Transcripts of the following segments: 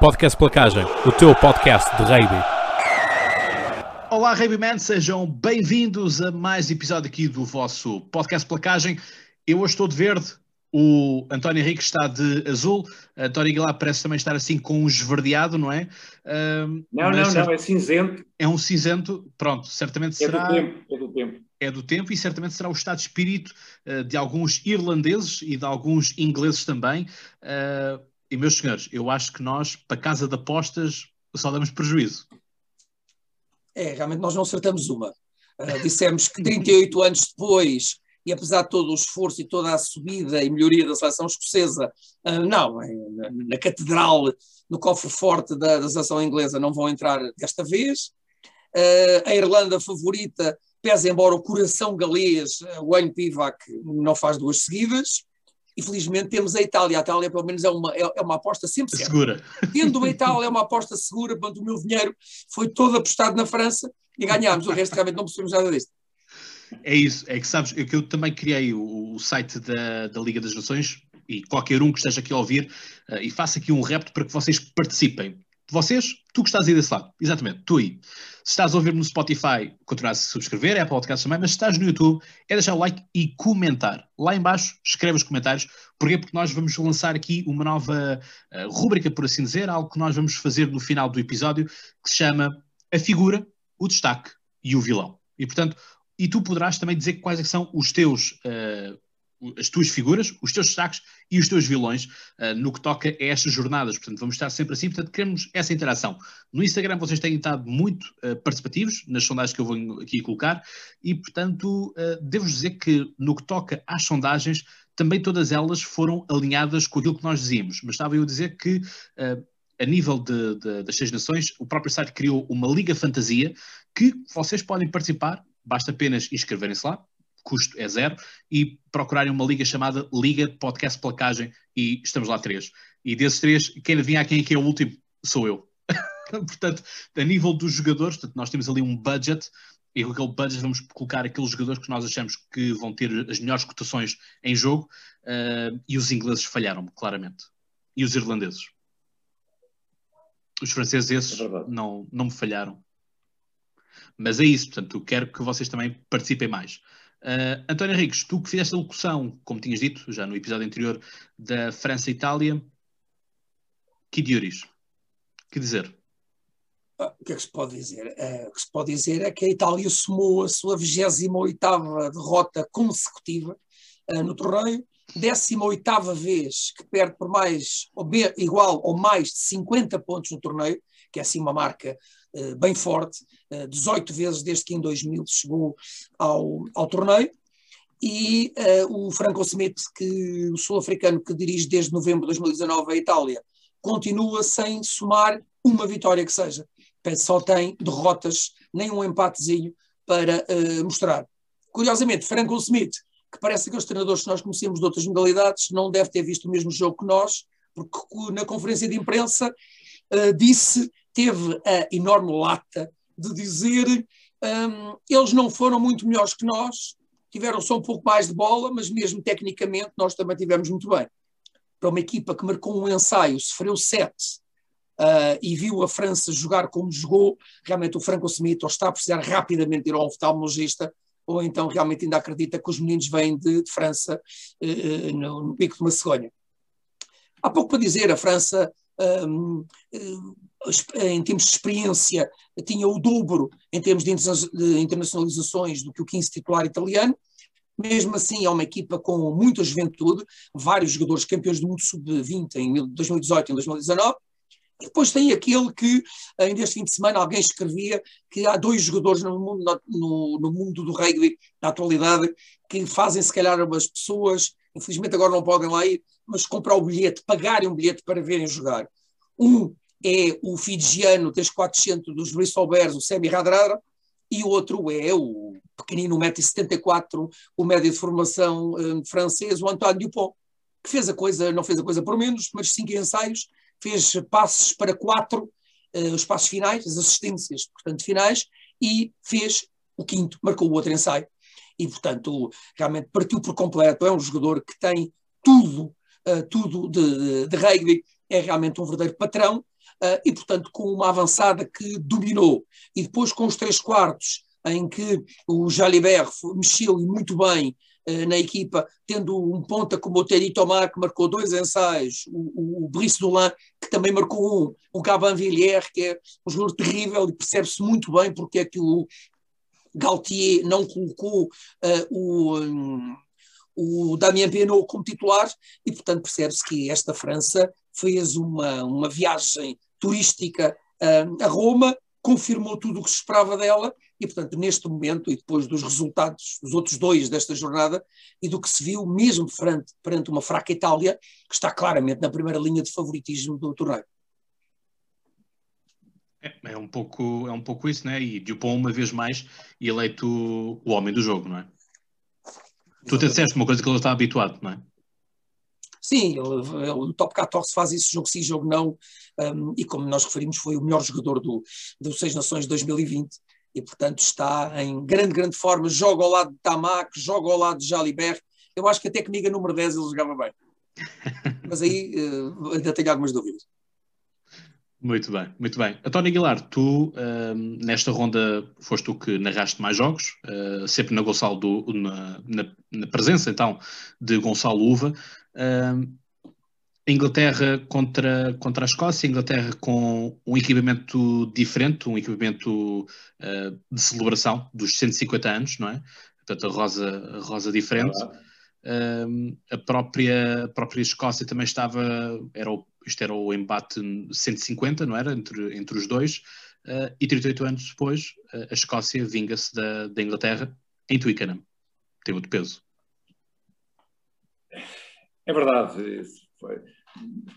Podcast Placagem, o teu podcast de rugby. Olá, Rugbyman, sejam bem-vindos a mais episódio aqui do vosso podcast Placagem. Eu hoje estou de verde, o António Henrique está de azul, António Aguilar parece também estar assim com um esverdeado, não é? Um, não, não, não, é cinzento. É um cinzento, pronto, certamente é será... Do tempo, é do tempo. É do tempo e certamente será o estado de espírito uh, de alguns irlandeses e de alguns ingleses também. Uh, e meus senhores, eu acho que nós, para casa de apostas, só damos prejuízo. É, realmente nós não acertamos uma. Uh, dissemos que 38 anos depois, e apesar de todo o esforço e toda a subida e melhoria da seleção escocesa, uh, não, na, na, catedral, no cofre forte da, da, seleção inglesa, não vão entrar desta vez. Uh, a Irlanda favorita, pesa embora o coração galês, o Wayne Pivac não faz duas seguidas. Infelizmente temos a Itália. A Itália, pelo menos, é uma, é, é uma aposta sempre segura. Tendo a Itália, é uma aposta segura. Quando o meu dinheiro foi todo apostado na França e ganhámos. O resto, realmente, não percebemos nada disto. É isso. É que sabes, eu, que eu também criei o, o site da, da Liga das Nações e qualquer um que esteja aqui a ouvir uh, e faça aqui um repto para que vocês participem vocês, tu que estás aí desse lado, exatamente, tu aí. Se estás a ouvir no Spotify, continua a subscrever, é podcast também, mas se estás no YouTube, é deixar o like e comentar. Lá embaixo, escreve os comentários. Porquê? Porque nós vamos lançar aqui uma nova uh, rúbrica, por assim dizer, algo que nós vamos fazer no final do episódio, que se chama A Figura, o Destaque e o Vilão. E, portanto, e tu poderás também dizer quais é são os teus uh, as tuas figuras, os teus destaques e os teus vilões uh, no que toca a estas jornadas. Portanto, vamos estar sempre assim. Portanto, queremos essa interação. No Instagram vocês têm estado muito uh, participativos nas sondagens que eu vou aqui colocar e, portanto, uh, devo dizer que no que toca às sondagens, também todas elas foram alinhadas com aquilo que nós dizíamos. Mas estava eu a dizer que a nível de, de, das seis nações, o próprio site criou uma Liga Fantasia que vocês podem participar, basta apenas inscreverem-se lá, custo é zero, e procurarem uma liga chamada Liga de Podcast Placagem, e estamos lá três. E desses três, quem adivinha quem é que é o último? Sou eu. portanto, a nível dos jogadores, portanto, nós temos ali um budget, e com aquele budget vamos colocar aqueles jogadores que nós achamos que vão ter as melhores cotações em jogo, uh, e os ingleses falharam claramente. E os irlandeses. Os franceses esses é não, não me falharam. Mas é isso, portanto, quero que vocês também participem mais. Uh, António Henriques, tu que fizeste a locução, como tinhas dito já no episódio anterior, da França-Itália, que diores? Que dizer? Ah, o que é que se pode dizer? Uh, o que se pode dizer é que a Itália somou a sua 28 derrota consecutiva uh, no torneio, 18 vez que perde por mais, ou igual ou mais de 50 pontos no torneio, que é assim uma marca bem forte, uh, eh, 18 vezes desde que em 2000 chegou ao, ao torneio, e uh, o Franco Smith, que, o sul-africano que dirige desde novembro de 2019 a Itália, continua sem somar uma vitória que seja. Só tem derrotas, nem um empatezinho para mostrar. Curiosamente, Franco Smith, que parece aqueles treinadores que nós conhecemos de outras modalidades, não deve ter visto o mesmo jogo que nós, porque na conferência de imprensa disse, teve a enorme lata de dizer um, eles não foram muito melhores que nós, tiveram só um pouco mais de bola, mas mesmo tecnicamente nós também tivemos muito bem. Para uma equipa que marcou um ensaio, sofreu sete uh, e viu a França jogar como jogou, realmente o Franco Smith ou está a precisar rapidamente ir ao oftalmologista ou então realmente ainda acredita que os meninos vêm de, de França uh, no, no pico de uma cegonha. Há pouco para dizer, a França um, em termos de experiência, tinha o dobro em termos de internacionalizações do que o 15 titular italiano. Mesmo assim, é uma equipa com muita juventude, vários jogadores campeões do mundo sub-20 em 2018 e 2019. E depois tem aquele que, ainda este fim de semana, alguém escrevia que há dois jogadores no mundo, no, no mundo do rugby, na atualidade, que fazem, se calhar, as pessoas, infelizmente agora não podem lá ir, mas comprar o bilhete, pagarem um bilhete para verem jogar. Um é o fijiano 3400 dos Bristol Bears, o Semi Radradra, e o outro é o pequenino 1,74m, o médio de formação um, francês, o Antoine Dupont, que fez a coisa, não fez a coisa por menos, mas cinco ensaios, fez passes para quatro, uh, os passos finais, as assistências, portanto, finais, e fez o quinto, marcou o outro ensaio. E, portanto, realmente partiu por completo. É um jogador que tem tudo, uh, tudo de, de rugby, é realmente um verdadeiro patrão uh, e, portanto, com uma avançada que dominou. E depois com os três quartos, em que o Jalibert mexeu muito bem uh, na equipa, tendo um ponta como o Terry Thomas, que marcou dois ensaios, o, o Brice Dolan, que também marcou um, o Gaban Villiers, que é um jogador terrível e percebe-se muito bem porque é que o Galtier não colocou uh, o. Um, o Damien Penaud como titular e, portanto, percebe-se que esta França fez uma, uma viagem turística uh, a Roma, confirmou tudo o que se esperava dela e, portanto, neste momento, e depois dos resultados dos outros dois desta jornada e do que se viu mesmo perante, perante uma fraca Itália, que está claramente na primeira linha de favoritismo do torneio. É, é, um pouco, é um pouco isso, né? E Dupont, uma vez mais, eleito o homem do jogo, não é? Tu até disseste uma coisa que ele está habituado, não é? Sim, ele, ele, o Top 14 faz isso jogo sim, jogo não, um, e como nós referimos, foi o melhor jogador do, do Seis Nações 2020 e, portanto, está em grande, grande forma. Joga ao lado de Tamac, joga ao lado de Jalibert. Eu acho que até comigo, a número 10, ele jogava bem. Mas aí uh, ainda tenho algumas dúvidas. Muito bem, muito bem. António Aguilar, tu um, nesta ronda foste tu que narraste mais jogos, uh, sempre na Gonçalo do, na, na, na, presença então de Gonçalo Uva. Um, Inglaterra contra, contra a Escócia, Inglaterra com um equipamento diferente, um equipamento uh, de celebração dos 150 anos, não é? Portanto, a rosa, a rosa diferente. Um, a, própria, a própria Escócia também estava, era o isto era o embate 150, não era? Entre, entre os dois. Uh, e 38 anos depois, uh, a Escócia vinga-se da, da Inglaterra em Twickenham. Tem muito peso. É verdade.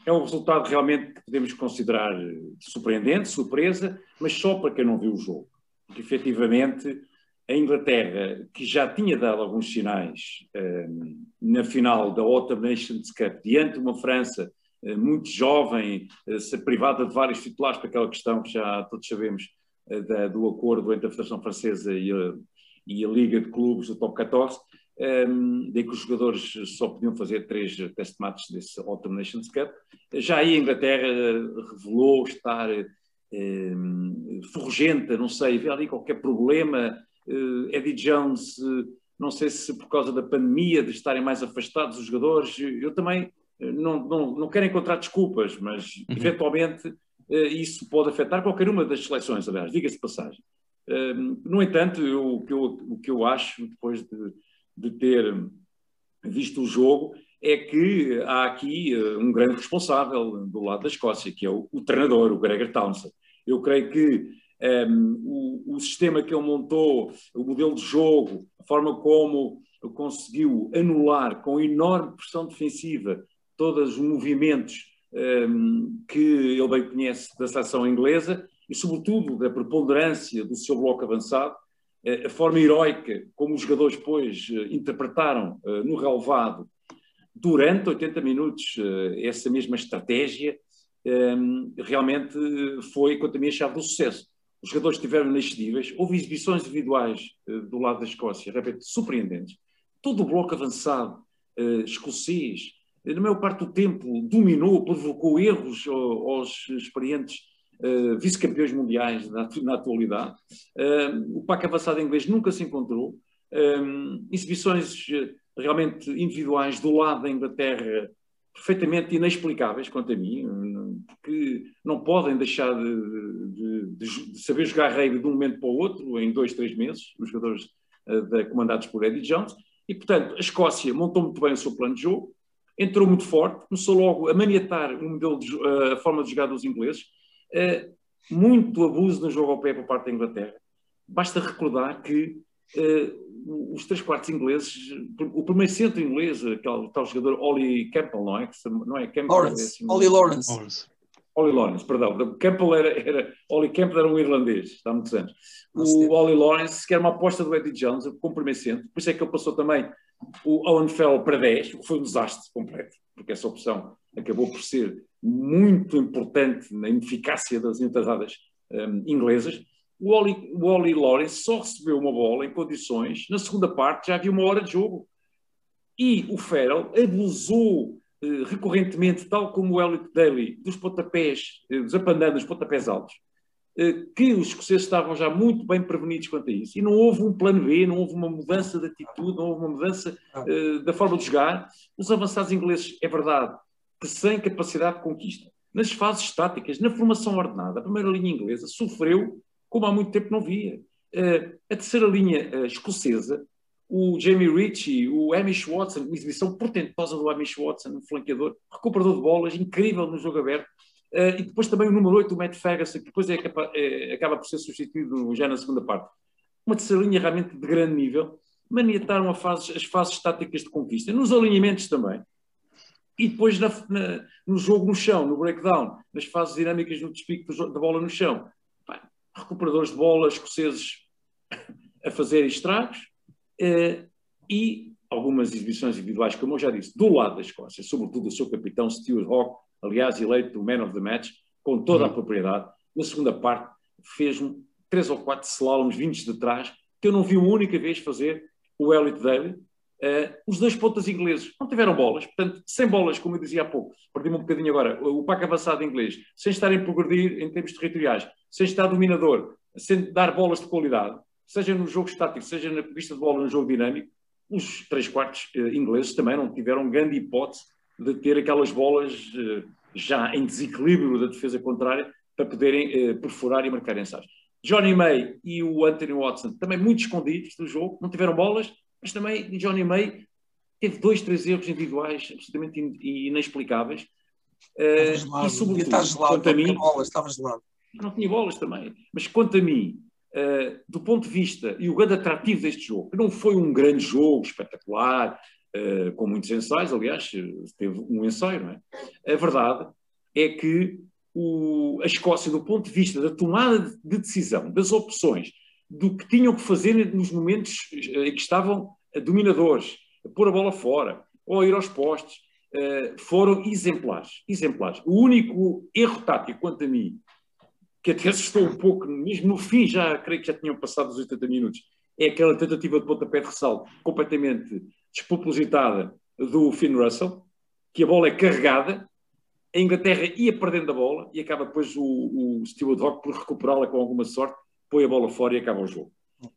É um resultado realmente que podemos considerar surpreendente, surpresa, mas só para quem não viu o jogo. Porque efetivamente a Inglaterra, que já tinha dado alguns sinais um, eh, na final da Autumn Nations Cup, diante de uma França eh, muito jovem, eh, ser privada de vários titulares para aquela questão que já todos sabemos eh, da, do acordo entre a Federação Francesa e a, e a Liga de Clubes do Top 14, um, ehm, de que os jogadores só podiam fazer três test matches desse Autumn Nations Cup. Já aí a Inglaterra revelou estar um, ehm, ferrugenta, não sei, vê ali qualquer problema. Eddie Jones, não sei se por causa da pandemia, de estarem mais afastados os jogadores, eu também não, não, não quero encontrar desculpas, mas uhum. eventualmente eh, isso pode afetar qualquer uma das seleções, aliás, diga-se passagem. Ehm, no entanto, eu, o, que eu, o que eu acho, depois de, de ter visto o jogo, é que há aqui eh, um grande responsável do lado da Escócia, que é o, o treinador, o Gregor Townsend. Eu creio que um, ehm, o, o, sistema que ele montou, o modelo de jogo, a forma como conseguiu anular com enorme pressão defensiva todos os movimentos um, que ele bem conhece da seleção inglesa e, sobretudo, da preponderância do seu bloco avançado, eh, a forma heroica como os jogadores depois eh, interpretaram uh, no relevado durante 80 minutos uh, essa mesma estratégia um, realmente foi, quanto a mim, a chave do sucesso. Os jogadores estiveram inexcedíveis, houve exibições individuais uh, do lado da Escócia, repito, surpreendentes. Todo o bloco avançado escocês, na maior parte do tempo, dominou, provocou erros aos experientes uh, vice-campeões mundiais na, atualidade. Uh, o pack avançado inglês nunca se encontrou. Um, exibições eh, realmente individuais do lado da Inglaterra perfeitamente inexplicáveis quanto a mim, porque não podem deixar de, de, de, saber jogar rugby de um momento para o outro, em dois, três meses, os jogadores uh, da, comandados por Eddie Jones, e portanto a Escócia montou muito bem o seu plano de jogo, entrou muito forte, começou logo a maniatar o modelo de, a forma de jogar dos ingleses, uh, muito abuso no jogo ao pé por parte da Inglaterra. Basta recordar que uh, os três quartos ingleses, o primeiro centro inglês, aquele tal jogador Ollie Campbell, não é? Não é Campbell, Lawrence, é assim, Ollie Lawrence. Lawrence. Ollie Lawrence, perdão. Campbell era, era, Ollie Campbell era um irlandês, há muitos anos. O Ollie Lawrence, que era uma aposta do Eddie Jones, como primeiro centro, por isso é que ele passou também o Owen Fell para 10, o que foi um desastre completo, porque essa opção acabou por ser muito importante na ineficácia das enterradas um, inglesas. O Oli, o Lawrence só recebeu uma bola em condições, na segunda parte já havia uma hora de jogo. E o Farrell abusou eh, recorrentemente, tal como o Elliot Daly, dos pontapés, eh, desapandando os pontapés altos, que os escoceses estavam já muito bem prevenidos quanto a isso. E não houve um plano B, não houve uma mudança de atitude, não houve uma mudança uh, da forma de jogar. Os avançados ingleses, é verdade, que sem capacidade de conquista, nas fases estáticas, na formação ordenada, a primeira linha inglesa sofreu como há muito tempo não via. Uh, a terceira linha uh, escocesa, o Jamie Ritchie, o Amish Watson, uma exibição portentosa do Amish Watson, um flanqueador, recuperador de bolas, incrível no jogo aberto, Uh, e depois também o número 8, o Matt Ferguson, que depois é, é, acaba por ser substituído já na segunda parte. Uma terceira linha realmente de grande nível, maniataram fase, as fases estáticas de conquista, nos alinhamentos também. E depois na, na, no jogo no chão, no breakdown, nas fases dinâmicas no despique da bola no chão. Pá, recuperadores de bola, escoceses a fazer estragos uh, e algumas exibições individuais, como eu já disse, do lado da Escócia, sobretudo o seu capitão Stuart Hawke, aliás, eleito o Man of the Match, com toda a uhum. propriedade. Na segunda parte, fez-me três ou quatro slaloms vindos de trás, que eu não vi uma única vez fazer o Elliot Daly. Uh, os dois pontas ingleses não tiveram bolas, portanto, sem bolas, como eu dizia há pouco, perdi-me um bocadinho agora, o pack avançado inglês, sem estar em progredir em termos territoriais, sem estar dominador, sem dar bolas de qualidade, seja no jogo estático, seja na pista de bola no jogo dinâmico, os três quartos uh, ingleses também não tiveram grande hipótese de ter aquelas bolas uh, já em desequilíbrio da defesa contrária para poderem perfurar e marcar ensaios. Johnny May e o Anthony Watson também muito escondidos do jogo, não tiveram bolas, mas também Johnny May teve dois, três erros individuais absolutamente inexplicáveis. Uh, gelado, e sobretudo, gelado, quanto a mim, bolas, estava gelado. Não tinha bolas também, mas quanto a mim, do ponto de vista e o grande atrativo deste jogo, que não foi um grande jogo espetacular, uh, com muitos ensaios, aliás, teve um ensaio, não é? A verdade é que o, a Escócia, do ponto de vista da tomada de decisão, das opções, do que tinham que fazer nos momentos em que estavam dominadores, pôr a bola fora ou ir aos postes, eh, foram exemplares. exemplares. O único erro tático, quanto a mim, que até assustou um pouco, mesmo no fim, já creio que já tinham passado os 80 minutos, é aquela tentativa de pontapé de ressalto completamente despropositada do Finn Russell, que a bola é carregada a Inglaterra ia perdendo a bola e acaba depois o, o Stewart Hawk por recuperá-la com alguma sorte, põe a bola fora e acaba o jogo.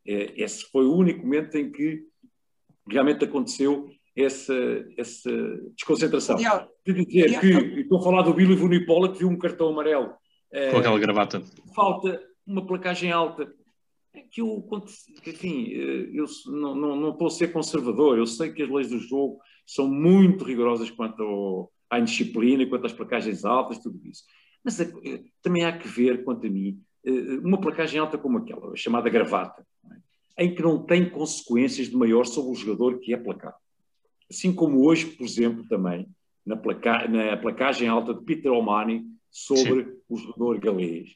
É, esse foi o único momento em que realmente aconteceu essa, essa desconcentração. De dizer que, estou a falar do Billy Vunipola, que viu um cartão amarelo. É, com aquela gravata. Falta uma placagem alta. É que eu, enfim, eh, eu não, não, não estou a ser conservador, eu sei que as leis do jogo são muito rigorosas quanto ao, à indisciplina, quanto às placagens altas, tudo isso. Mas é, também há que ver, quanto a mim, eh, uma placagem alta como aquela, chamada gravata, é? em que não tem consequências de maior sobre o jogador que é placado. Assim como hoje, por exemplo, também, na, placa, na placagem alta de Peter O'Mani sobre Sim. o jogador galês.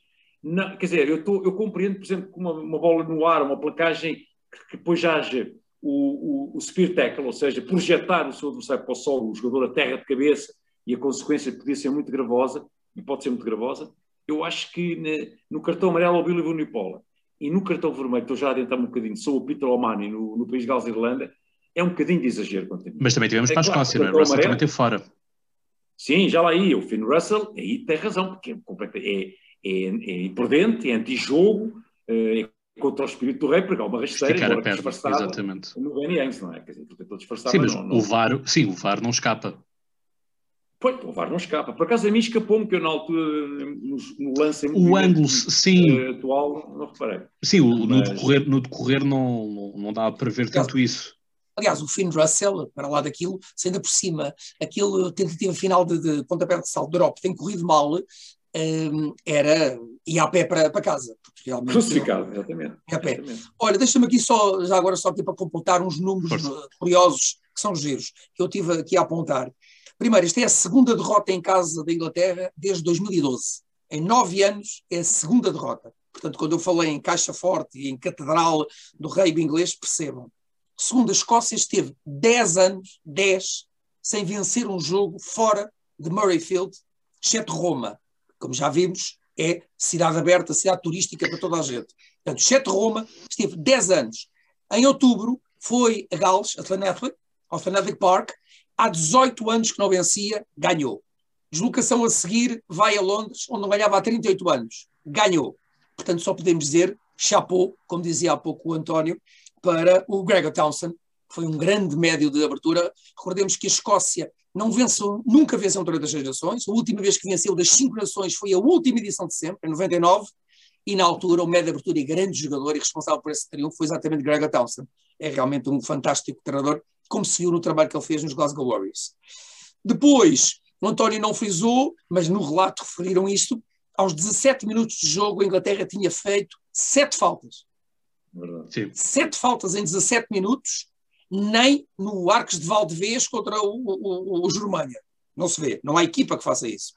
Não, quer dizer, eu, tô, eu, compreendo, por exemplo, que uma, uma, bola no ar, uma placagem que, que depois haja o, o, o spear tackle, ou seja, projetar o seu adversário para o solo, o jogador a terra de cabeça, e a consequência podia ser muito gravosa, e pode ser muito gravosa, eu acho que ne, no cartão amarelo ao Billy Vunipola e no cartão vermelho, estou já a adiantar um bocadinho, sou o Peter O'Mani no, no país de Gales e Irlanda, é um bocadinho de exagero. Quanto Mas também tivemos é para a Escócia, claro, não é? Russell também teve fora. Sim, já lá ia. O Finn Russell, aí tem razão, porque é, é, é, é imprudente, é anti-jogo, é contra o espírito do rei, porque há uma rasteira, Esticar a perna, exatamente. no não é? Quer dizer, tentou disfarçar, sim, mas, não, não... o VAR, sim, o VAR não escapa. Pois, o VAR não escapa. Por acaso a mim escapou-me, que eu na altura, no, no lance o ângulo, sim. atual, não reparei. Sim, o, no, decorrer, no decorrer não, não dá para ver tanto isso. Aliás, o Finn Russell, para lá daquilo, se ainda por cima, aquele tentativa final de, de pontapé de salto drop tem corrido mal, um, era ir a pé para, para casa. Realmente, Crucificado, exatamente. a pé. Exatamente. Olha, deixa-me aqui só, já agora só aqui para completar uns números Força. curiosos, que são giros, que eu tive aqui a apontar. Primeiro, esta é a segunda derrota em casa da Inglaterra desde 2012. Em nove anos é a segunda derrota. Portanto, quando eu falei em caixa forte e em catedral do rei inglês, percebam. Segundo, a Escócia esteve 10 anos, 10, sem vencer um jogo fora de Murrayfield, exceto Roma. Como já vimos, é cidade aberta, cidade turística para toda a gente. Portanto, exceto Roma, esteve 10 anos. Em outubro, foi a Gales, Athletic, ao Athletic Park, Há 18 anos que não vencia, ganhou. Deslocação a seguir, vai a Londres, onde não ganhava há 38 anos, ganhou. Portanto, só podemos dizer chapou, como dizia há pouco o António, para o Gregor Townsend, foi um grande médio de abertura. Recordemos que a Escócia não venceu, nunca venceu um torneio das seis nações. A última vez que venceu das cinco nações foi a última edição de sempre, em 99, e na altura o médio de abertura e grande jogador e responsável por esse triunfo foi exatamente Gregor Townsend. É realmente um fantástico treinador, como se viu no trabalho que ele fez nos Glasgow Warriors. Depois, o António não frisou, mas no relato referiram isto, aos 17 minutos de jogo a Inglaterra tinha feito sete faltas. Sim. Sete faltas em 17 minutos, nem no Arcos de Valdevez contra o, o, o Germânia. Não se vê, não há equipa que faça isso.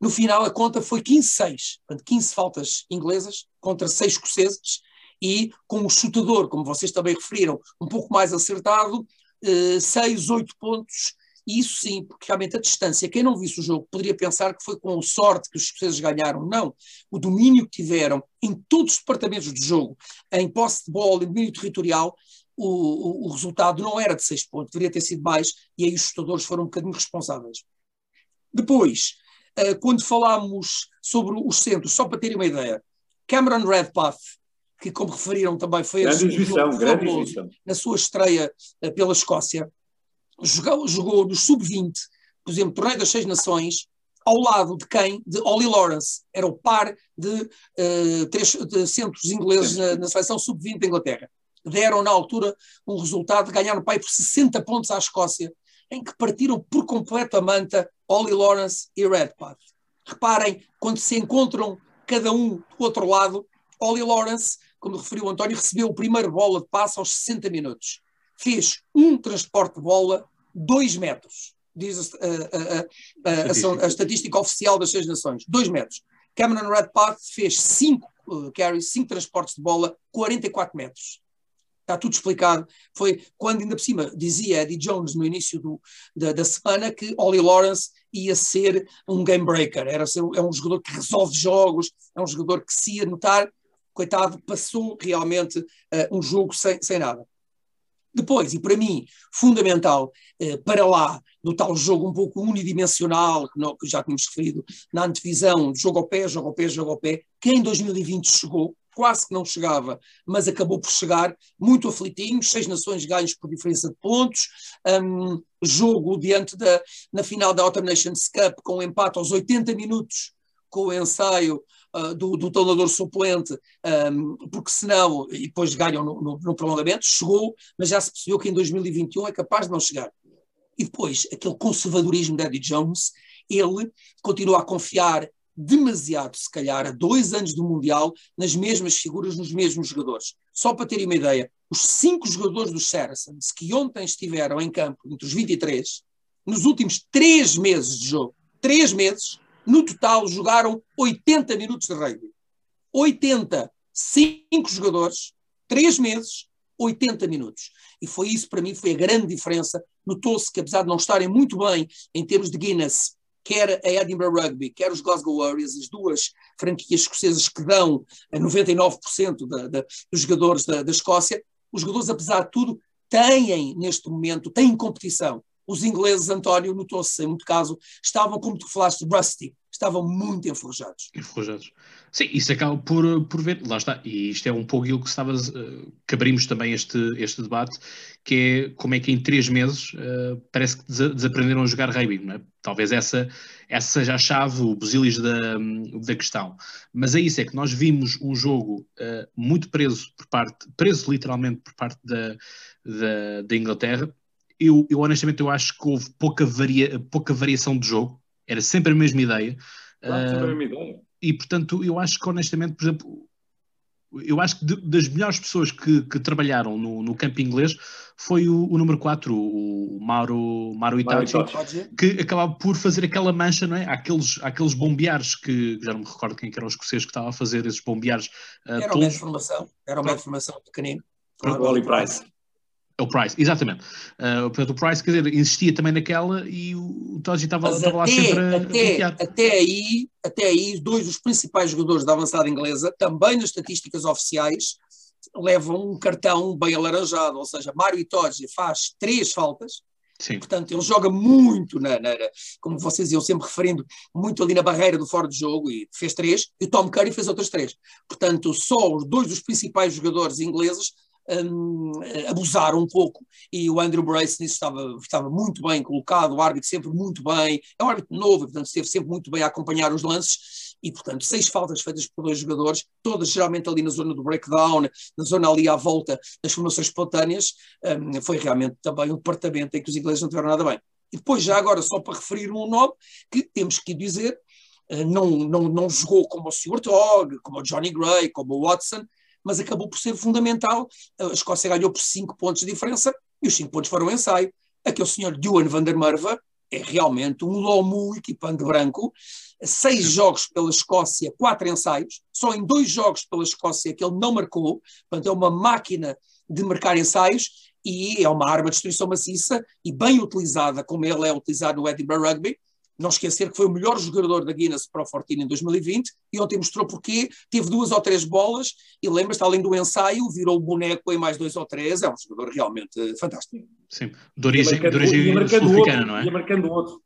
No final, a conta foi 15-6, 15 faltas inglesas contra 6 escoceses, e com o chutador, como vocês também referiram, um pouco mais acertado, 6, eh, 8 pontos e isso sim, porque realmente a distância, quem não visse o jogo poderia pensar que foi com sorte que os escoceses ganharam. Não. O domínio que tiveram em todos os departamentos do jogo, em posse de bola, em domínio territorial, o, o, o, resultado não era de seis pontos, deveria ter sido mais, e aí os chutadores foram um bocadinho responsáveis. Depois, uh, quando falámos sobre os centros, só para terem uma ideia, Cameron Redpath, que como referiram também foi grande exibição, grande exibição. na sua estreia uh, pela Escócia, jogou, jogou no sub-20, por exemplo, torneio das Seis Nações, ao lado de quem? De Ollie Lawrence. Era o par de, uh, três, de centros ingleses na, na seleção sub-20 da Inglaterra. Deram na altura um resultado de ganhar no pai por 60 pontos à Escócia, em que partiram por completo a manta Ollie Lawrence e Redpath. Reparem, quando se encontram cada um do outro lado, Ollie Lawrence, como referiu o António, recebeu o primeiro bola de passe aos 60 minutos fez um transporte de bola dois metros, diz a, a, a, a, estatística oficial das seis nações, dois metros. Cameron Redpath fez cinco uh, carries, cinco transportes de bola, 44 metros. Está tudo explicado. Foi quando, ainda por cima, dizia Eddie Jones no início do, da, da, semana que Ollie Lawrence ia ser um game breaker. Era ser, é um jogador que resolve jogos, é um jogador que se ia notar, coitado, passou realmente uh, um jogo sem, sem nada. Depois, e para mim, fundamental, eh, para lá do tal jogo um pouco unidimensional, que, não, que já tínhamos referido na antevisão, jogo ao pé, jogo ao pé, jogo ao pé, que em 2020 chegou, quase que não chegava, mas acabou por chegar, muito aflitinho, seis nações ganhos por diferença de pontos, um, jogo diante da, na final da Autumn Nations Cup com um empate aos 80 minutos, com o ensaio uh, do, do treinador suplente, um, porque senão, e depois ganham no, no, no, prolongamento, chegou, mas já se percebeu que em 2021 é capaz de não chegar. E depois, aquele conservadorismo de Eddie Jones, ele continua a confiar demasiado, se calhar, a dois anos do Mundial, nas mesmas figuras, nos mesmos jogadores. Só para terem uma ideia, os cinco jogadores dos Saracens que ontem estiveram em campo, entre os 23, nos últimos três meses de jogo, três meses, no total, jogaram 80 minutos de rugby. 80. Cinco jogadores, três meses, 80 minutos. E foi isso, para mim, foi a grande diferença. Notou-se que, apesar de não estarem muito bem em termos de Guinness, quer a Edinburgh Rugby, quer os Glasgow Warriors, as duas franquias escocesas que dão a 99% da, da, dos jogadores da, da Escócia, os jogadores, apesar de tudo, têm, neste momento, têm competição. Os ingleses, António, notou-se em muito caso, estavam, como tu falaste, rusty, estavam muito enferrujados. Enferrujados. Sim, isso acaba por, por ver, lá está, e isto é um pouco aquilo que estavas, uh, que abrimos também este, este debate, que é como é que em três meses uh, parece que desaprenderam a jogar rugby, não é? Talvez essa, essa seja a chave, o busilis da, da questão. Mas é isso, é que nós vimos um jogo muito preso por parte, preso literalmente por parte da, da, da Inglaterra, eu, eu honestamente eu acho que houve pouca, varia, pouca variação de jogo, era sempre a mesma ideia. Claro, sempre a mesma ideia. E portanto, eu acho que honestamente, por exemplo, eu acho que de, das melhores pessoas que, que trabalharam no, no, campo inglês foi o, o número 4, o Mauro, Mauro Itachi, que acabava por fazer aquela mancha, não é? Aqueles, aqueles bombeares que já não me recordo quem que eram os escoceses que estavam a fazer esses bombeares. Uh, era uma informação, era uma informação pequenino. Claro, o Oli Price. É o Price, exatamente. Uh, portanto, o Price, quer dizer, insistia também naquela e o Toji estava, estava lá sempre a, até, até aí, até aí, dois dos principais jogadores da avançada inglesa, também nas estatísticas oficiais, levam um cartão bem alaranjado, ou seja, Mário Itoji faz três faltas, Sim. Portanto, ele joga muito, na, na, como vocês iam sempre referindo, muito ali na barreira do fora de jogo e fez três, e o Tom Curry fez outras três. Portanto, só os dois dos principais jogadores ingleses um, abusaram um pouco. E o Andrew Brace nisso estava, estava muito bem colocado, o árbitro sempre muito bem, é um árbitro novo, portanto esteve sempre muito bem a acompanhar os lances. E portanto seis faltas feitas por dois jogadores, todas geralmente ali na zona do breakdown, na zona ali à volta das formações espontâneas, um, foi realmente também um departamento em que os ingleses não tiveram nada bem. E depois já agora só para referir um nome que temos que dizer, uh, não, não, não jogou como o Stuart Hogg, como o Johnny Gray, como o Watson, mas acabou por ser fundamental. A Escócia ganhou por 5 pontos de diferença e os 5 pontos foram ensaio. Aquele senhor Duan van der Merwe é realmente um lomo equipando branco. Seis jogos pela Escócia, quatro ensaios. Só em dois jogos pela Escócia que ele não marcou. Portanto, é uma máquina de marcar ensaios e é uma arma de destruição maciça e bem utilizada, como ele é utilizado no Edinburgh Rugby. Não esquecer que foi o melhor jogador da Guinness para o Fortino em 2020 e ontem mostrou porquê. Teve duas ou três bolas e lembra-se, além do ensaio, virou o boneco em mais dois ou três. É um jogador realmente fantástico. Sim, de origem, de origem sul-africana, não é? Ia marcando outro.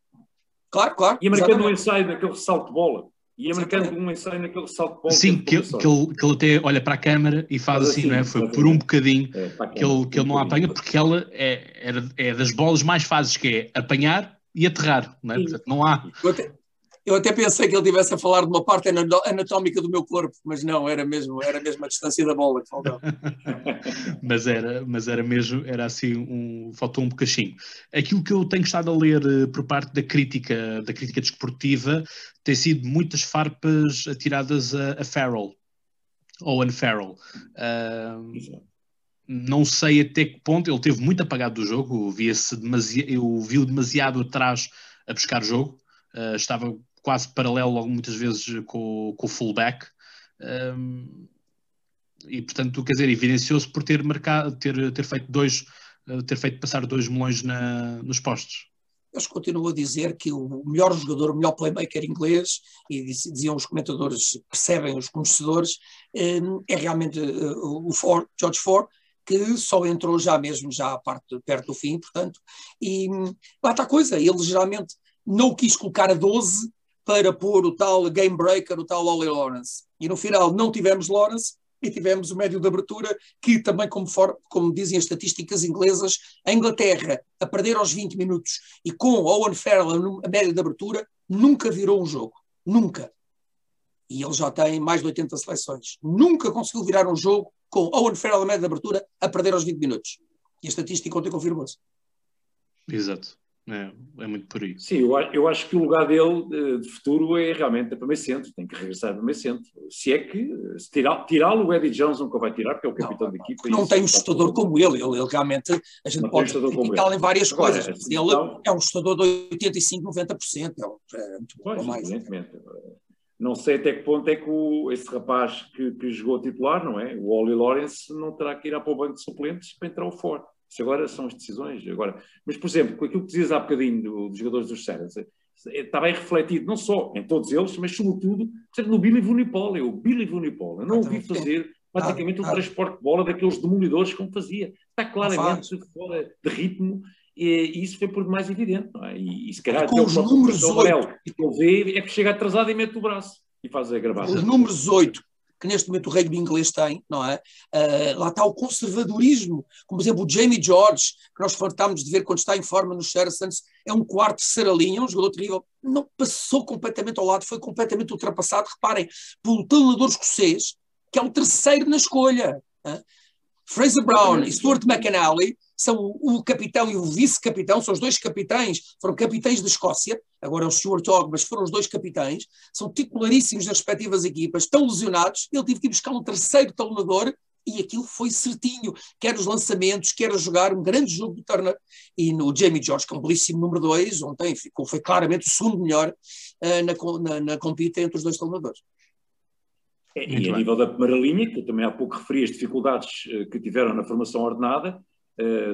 Claro, claro. Ia marcando um ensaio naquele salto de bola. Ia marcando um ensaio naquele salto de bola. Sim, que, que, ele, que ele até olha para a câmara e faz assim, assim, não é? Foi por um bocadinho é, que, ele, que ele não apanha, porque ela é, é, é das bolas mais fáceis que é apanhar e aterrar, não é? Portanto, não há. Eu até, eu até pensei que ele estivesse a falar de uma parte anatómica do meu corpo, mas não, era mesmo, era mesmo a distância da bola que faltava. mas era, mas era mesmo, era assim, um, faltou um bocadinho. Aquilo que eu tenho estado a ler eh, por parte da crítica, da crítica desportiva, tem sido muitas farpas atiradas a, a Farrell, Owen Farrell. Uh, não sei até que ponto ele teve muito apagado do jogo, via-se eu vi-o demasiado atrás a buscar o jogo, uh, estava quase paralelo muitas vezes com, com o fullback. Um, e portanto, quer dizer, evidenciou-se por ter marcado, ter, ter feito dois, uh, ter feito passar dois melões na, nos postos. Eles continuam a dizer que o melhor jogador, o melhor playmaker inglês, e diziam os comentadores, percebem os conhecedores, é realmente o Ford, George Ford, que só entrou já mesmo, já parte perto do fim, portanto, e lá está a coisa, ele geralmente não quis colocar a 12 para pôr o tal game breaker, o tal Ollie Lawrence. E no final não tivemos Lawrence e tivemos o médio de abertura, que também, como, for, como dizem as estatísticas inglesas, a Inglaterra, a perder aos 20 minutos e com Owen Farrell a médio de abertura, nunca virou um jogo. Nunca. E ele já tem mais de 80 seleções. Nunca conseguiu virar um jogo com Owen Farrell a média de abertura a perder aos 20 minutos. E a estatística ontem confirmou-se. Exato. É, é, muito por aí. Sim, eu, eu, acho que o lugar dele eh, de futuro é realmente para meio centro, tem que regressar para meio centro. Se é que se tirá-lo, tirá o Eddie Jones nunca vai tirar, porque é o capitão não, da equipa. Não tem um chutador como ele, ele, ele realmente, a gente não pode criticá-lo em várias Agora, coisas, mas ele então, é um chutador de 85, 90%, é, é muito bom mais. Evidentemente. Não sei até que ponto é que o, esse rapaz que, que jogou titular, não é? O Oli Lawrence não terá que ir para o banco de suplentes para entrar o fora. Isso agora são as decisões. Agora, mas, por exemplo, com aquilo que dizias há bocadinho do, dos jogadores dos Serras, é, está bem refletido, não só em todos eles, mas sobretudo por exemplo, no Billy Vunipol. Eu, Billy Vunipol, eu não ouvi fazer praticamente um transporte de bola daqueles demolidores como fazia. Está claramente fora de ritmo e, isso foi por demais evidente, não é? E, e se calhar com os números 8 que ele vê é que chega atrasado e mete o braço e faz a gravata. Os números 8 que neste momento o rugby inglês tem, não é? Uh, lá está o conservadorismo, como por exemplo o Jamie George, que nós fartámos de ver quando está em forma no Saracens, é um quarto terceira linha, um jogador terrível, não passou completamente ao lado, foi completamente ultrapassado, reparem, pelo treinador escocês, que é o terceiro na escolha. Uh, Fraser Brown e Stuart McAnally são o, capitão e o vice-capitão, são os dois capitães, foram capitães da Escócia, agora é o Stuart Hogg, mas foram os dois capitães, são titularíssimos nas respectivas equipas, estão lesionados, ele teve que ir buscar um terceiro talonador e aquilo foi certinho, quer os lançamentos, quer a jogar um grande jogo do Turner. E no Jamie George, que é um belíssimo número 2, ontem ficou, foi claramente o segundo melhor uh, na, na, na compita entre os dois talonadores. É, e a nível da primeira linha, que eu também há pouco referi as dificuldades uh, que tiveram na formação ordenada,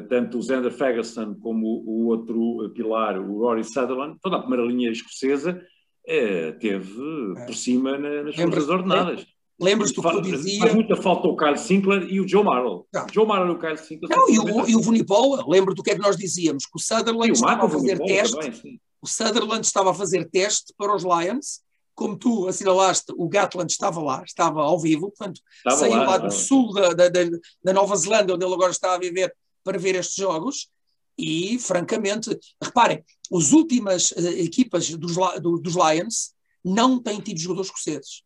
tanto o Zander Ferguson como o, o outro pilar, o Rory Sutherland, toda a primeira linha escocesa uh, teve é. por cima na, nas forças ordenadas. Lembras-te do que Faz, dizia? faz muita falta o Kyle Sinclair e o Joe. Não. Joe Marlow e o Kyle Sinclair. Não, e o, e o Vunipola, lembro do que é que nós dizíamos, que o Sutherland o estava a fazer Vunipola teste, também, o Sutherland estava a fazer teste para os Lions, como tu assinalaste, o Gatland estava lá, estava ao vivo, portanto, Estava saiu lá, lá, do sul da, da, da Nova Zelândia, onde ele agora está a viver, para ver estes jogos. E, francamente, reparem, as últimas eh, equipas dos, dos Lions não têm tido jogadores escoceses.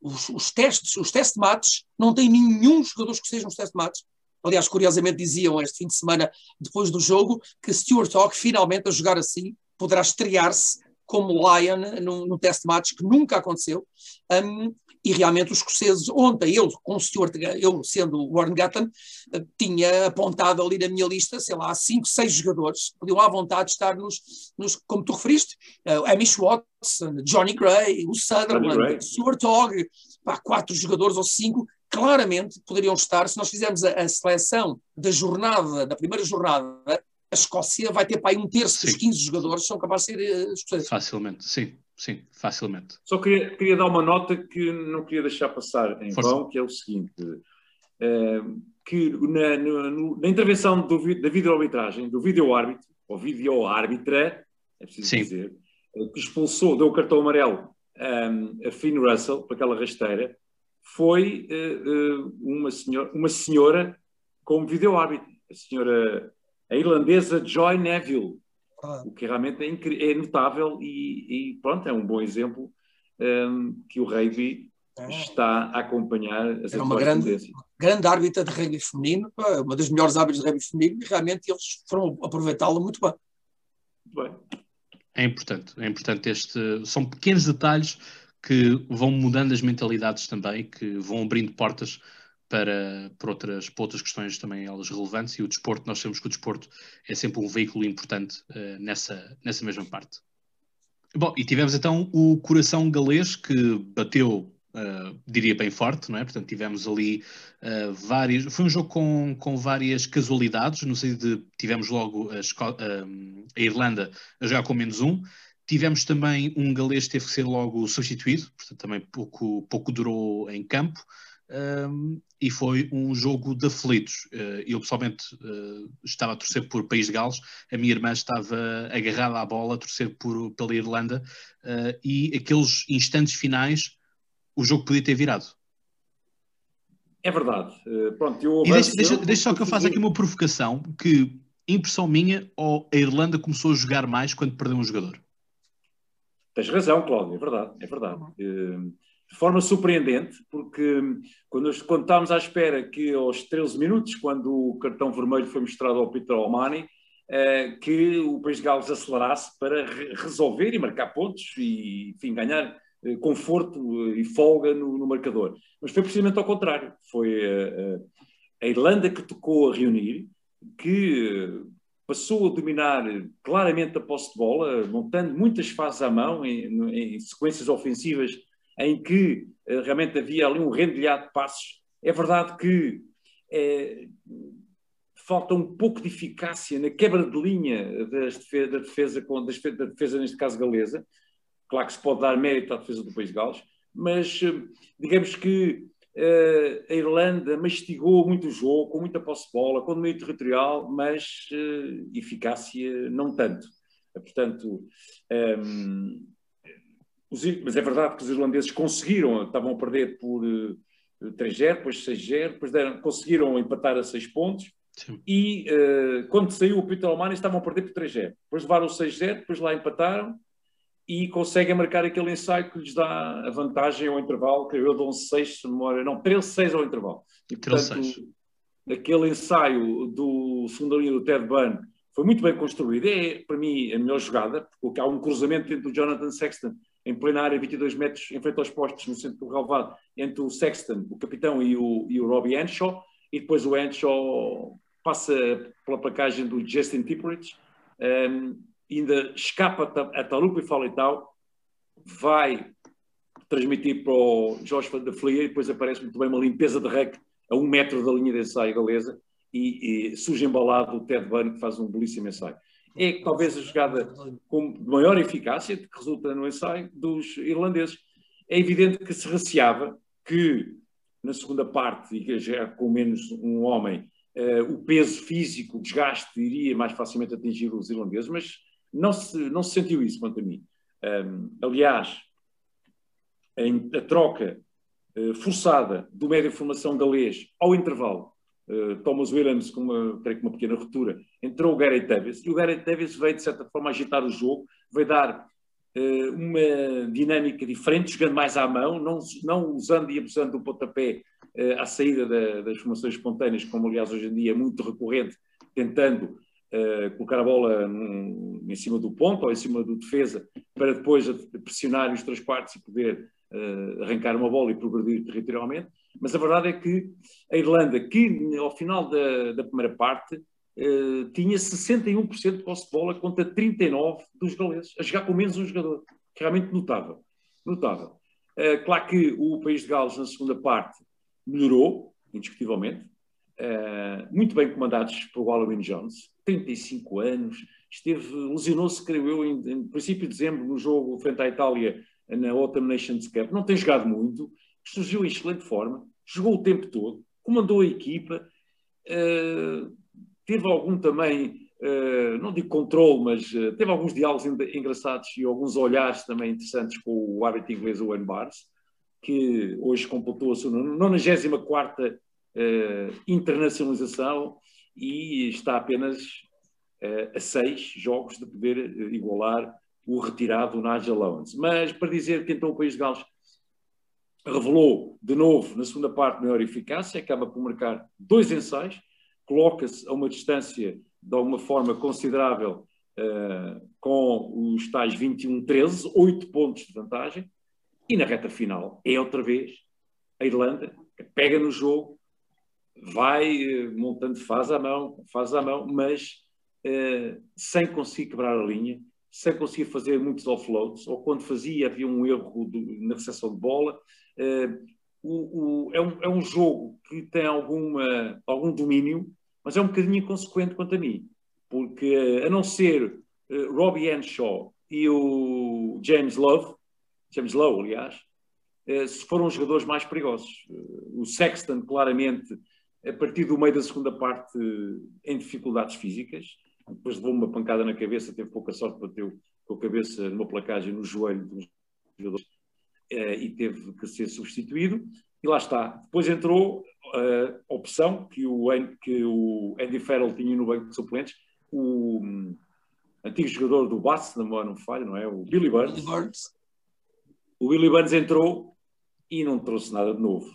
Os, os testes, os test matches, não tem nenhum jogador escocês nos test matches. Aliás, curiosamente diziam este fim de semana, depois do jogo, que Stuart Hawk, finalmente a jogar assim, poderá estrear-se como Lion no, no test match, que nunca aconteceu. Um, e realmente os escoceses, ontem, eu, com o Stuart, eu sendo o Warren Gatton, eh, tinha apontado ali na minha lista, sei lá, cinco, seis jogadores, que podiam à vontade estar nos, nos como tu referiste, uh, Amish Watson, Johnny Gray, o Sutherland, Gray. Stuart Hogg, pá, quatro jogadores ou cinco, claramente poderiam estar, se nós fizermos a, a seleção da jornada, da primeira jornada, a Escócia vai ter para aí um terço dos Sim. 15 jogadores são capazes de ser eh, escoceses. Facilmente, sim, sim, facilmente. Só queria, queria dar uma nota que não queria deixar passar em Força. vão, que é o seguinte: eh, que na, no- na intervenção do, da videoarbitragem, do vídeo-árbitro, ou vídeo-árbitra, é preciso Sim. dizer, eh, que expulsou, deu o cartão amarelo ehm, a Finn Russell, para aquela rasteira, foi eh, eh, uma, senhora, uma senhora como vídeo-árbitro, a senhora a irlandesa Joy Neville Ah, o que realmente é, é notável e, e, pronto, é um bom exemplo hum, que o rugby ah. está a acompanhar as Era uma grande- grande árbitra de rugby feminino, uma das melhores árbitras de rugby feminino, e realmente eles foram aproveitá-la muito bem. Muito bem. É importante, é importante este. São pequenos detalhes que vão mudando as mentalidades também, que vão abrindo portas para, para, outras, para outras questões também elas relevantes e o desporto, nós sabemos que o desporto é sempre um veículo importante eh, nessa, nessa mesma parte. Bom, e tivemos então o coração galês que bateu, eh, diria bem forte, não é? Portanto, tivemos ali vários. Foi um jogo com, com várias casualidades, no sentido de tivemos logo a, Esco- eh, a Irlanda a jogar com menos um. Tivemos também um galês que teve que ser logo substituído, portanto, também pouco, pouco durou em campo. Um, e foi um jogo de aflitos. Uh, eu pessoalmente uh, estava a torcer por País de Gales, a minha irmã estava agarrada à bola a torcer por, pela Irlanda uh, e aqueles instantes finais o jogo podia ter virado. É verdade. Pronto, eu e deixa, deixa, deixa só que eu faça aqui uma provocação que impressão minha ou a Irlanda começou a jogar mais quando perdeu um jogador? Tens razão, Cláudio, é verdade, é verdade. Uh, de forma surpreendente, porque quando, quando estávamos à espera que aos 13 minutos, quando o cartão vermelho foi mostrado ao Peter Omani, eh, que o País de Gales acelerasse para re resolver e marcar pontos e, enfim, ganhar eh, conforto e folga no, no, marcador. Mas foi precisamente ao contrário. Foi eh, a Irlanda que tocou a reunir, que passou a dominar claramente a posse de bola, montando muitas fases à mão em, em sequências ofensivas em que uh, realmente havia ali um rendilhado de passos. É verdade que é, falta um pouco de eficácia na quebra de linha das defesa, da, defesa, da defesa, neste caso galesa. Claro que se pode dar mérito à defesa do País de Gales, mas uh, digamos que a Irlanda mastigou muito o jogo, com muita posse de bola, com domínio territorial, mas eficácia não tanto. Portanto, mas é verdade que os irlandeses conseguiram, estavam a perder por uh, 3-0, depois 6-0, depois deram, conseguiram empatar a 6 pontos. Sim. E uh, quando saiu o Peter Almani estavam a perder por 3-0. Depois levaram o 6-0, depois lá empataram e conseguem marcar aquele ensaio que lhes dá a vantagem ao intervalo, que eu dou um 6, se memória, não, 13-6 ao intervalo. E portanto, aquele ensaio do segunda linha do Ted Bunn foi muito bem construído. É, para mim, a melhor jogada, porque há um cruzamento entre o Jonathan Sexton em plena área, 22 metros, em frente aos postos, no centro do relevado, entre o Sexton, o capitão, e o, e o Robbie Henshaw, e depois o Henshaw passa pela placagem do Justin Tipperidge, um, ainda escapa a Talupa e fala e tal, vai transmitir para o Josh Van der Fleer, e depois aparece muito bem uma limpeza de rec a um metro da linha de ensaio galesa, e, e surge embalado o Ted Bunn, que faz um belíssimo ensaio é talvez a jogada com maior eficácia, que resulta no ensaio dos irlandeses. É evidente que se receava que na segunda parte, e já com menos um homem, uh, o peso físico, o desgaste, iria mais facilmente atingir os irlandeses, mas não se, não se sentiu isso quanto a mim. Um, aliás, a, a troca uh, forçada do médio de formação galês ao intervalo, uh, Thomas Williams com uma, creio que uma pequena ruptura, entrou o Gareth Davis, e o Gareth Davis veio, de certa forma, agitar o jogo, veio dar uh, uma dinâmica diferente, jogando mais à mão, não, não usando e abusando do pontapé à saída da, das formações espontâneas, como aliás hoje em dia é muito recorrente, tentando Uh, colocar a bola num, em cima do ponto ou em cima do defesa para depois pressionar os três quartos e poder uh, arrancar uma bola e progredir territorialmente. Mas a verdade é que a Irlanda, que ao final da, da primeira parte uh, tinha 61% de posse de bola contra 39% dos galeses, a jogar com menos um jogador, que realmente notável. notável. claro que o país de Gales na segunda parte melhorou, indiscutivelmente, Uh, muito bem comandados por Halloween Jones, 35 anos, esteve, lesionou-se, creio eu, em, em, princípio de dezembro, no jogo frente à Itália na Autumn Nations Cup. Não tem jogado muito, surgiu em excelente forma, jogou o tempo todo, comandou a equipa, uh, teve algum também, uh, não digo controle, mas teve alguns diálogos engraçados e alguns olhares também interessantes com o árbitro inglês Owen Barnes, que hoje completou a sua 94 uh, internacionalização e está apenas uh, a seis jogos de poder uh, igualar o retirado Nigel Owens. Mas para dizer que então o País de Gales revelou de novo na segunda parte maior eficácia, acaba por marcar dois ensaios, coloca-se a uma distância de alguma forma considerável uh, com os tais 21-13, 8 pontos de vantagem, e na reta final é outra vez a Irlanda que pega no jogo, vai eh, montando faz à mão, faz à mão, mas uh, sem conseguir quebrar a linha, sem conseguir fazer muitos offloads, ou quando fazia havia um erro na recepção de bola. Uh, o, o, é, um, é, um, jogo que tem alguma, algum domínio, mas é um bocadinho inconsequente quanto a mim, porque a não ser uh, Robbie Henshaw e o James Love, James Lowe, aliás, foram os jogadores mais perigosos. o Sexton, claramente, a partir do meio da segunda parte em dificuldades físicas. Depois levou uma pancada na cabeça, teve pouca sorte, bateu com a cabeça numa placagem no joelho dos jogadores eh, e teve que ser substituído. E lá está. Depois entrou eh, a opção que o, que o Andy Farrell tinha no banco de suplentes, o um, antigo jogador do Bass, não, não falha, não é? O Billy Burns. Billy Burns. O Billy Burns entrou e não trouxe nada de novo.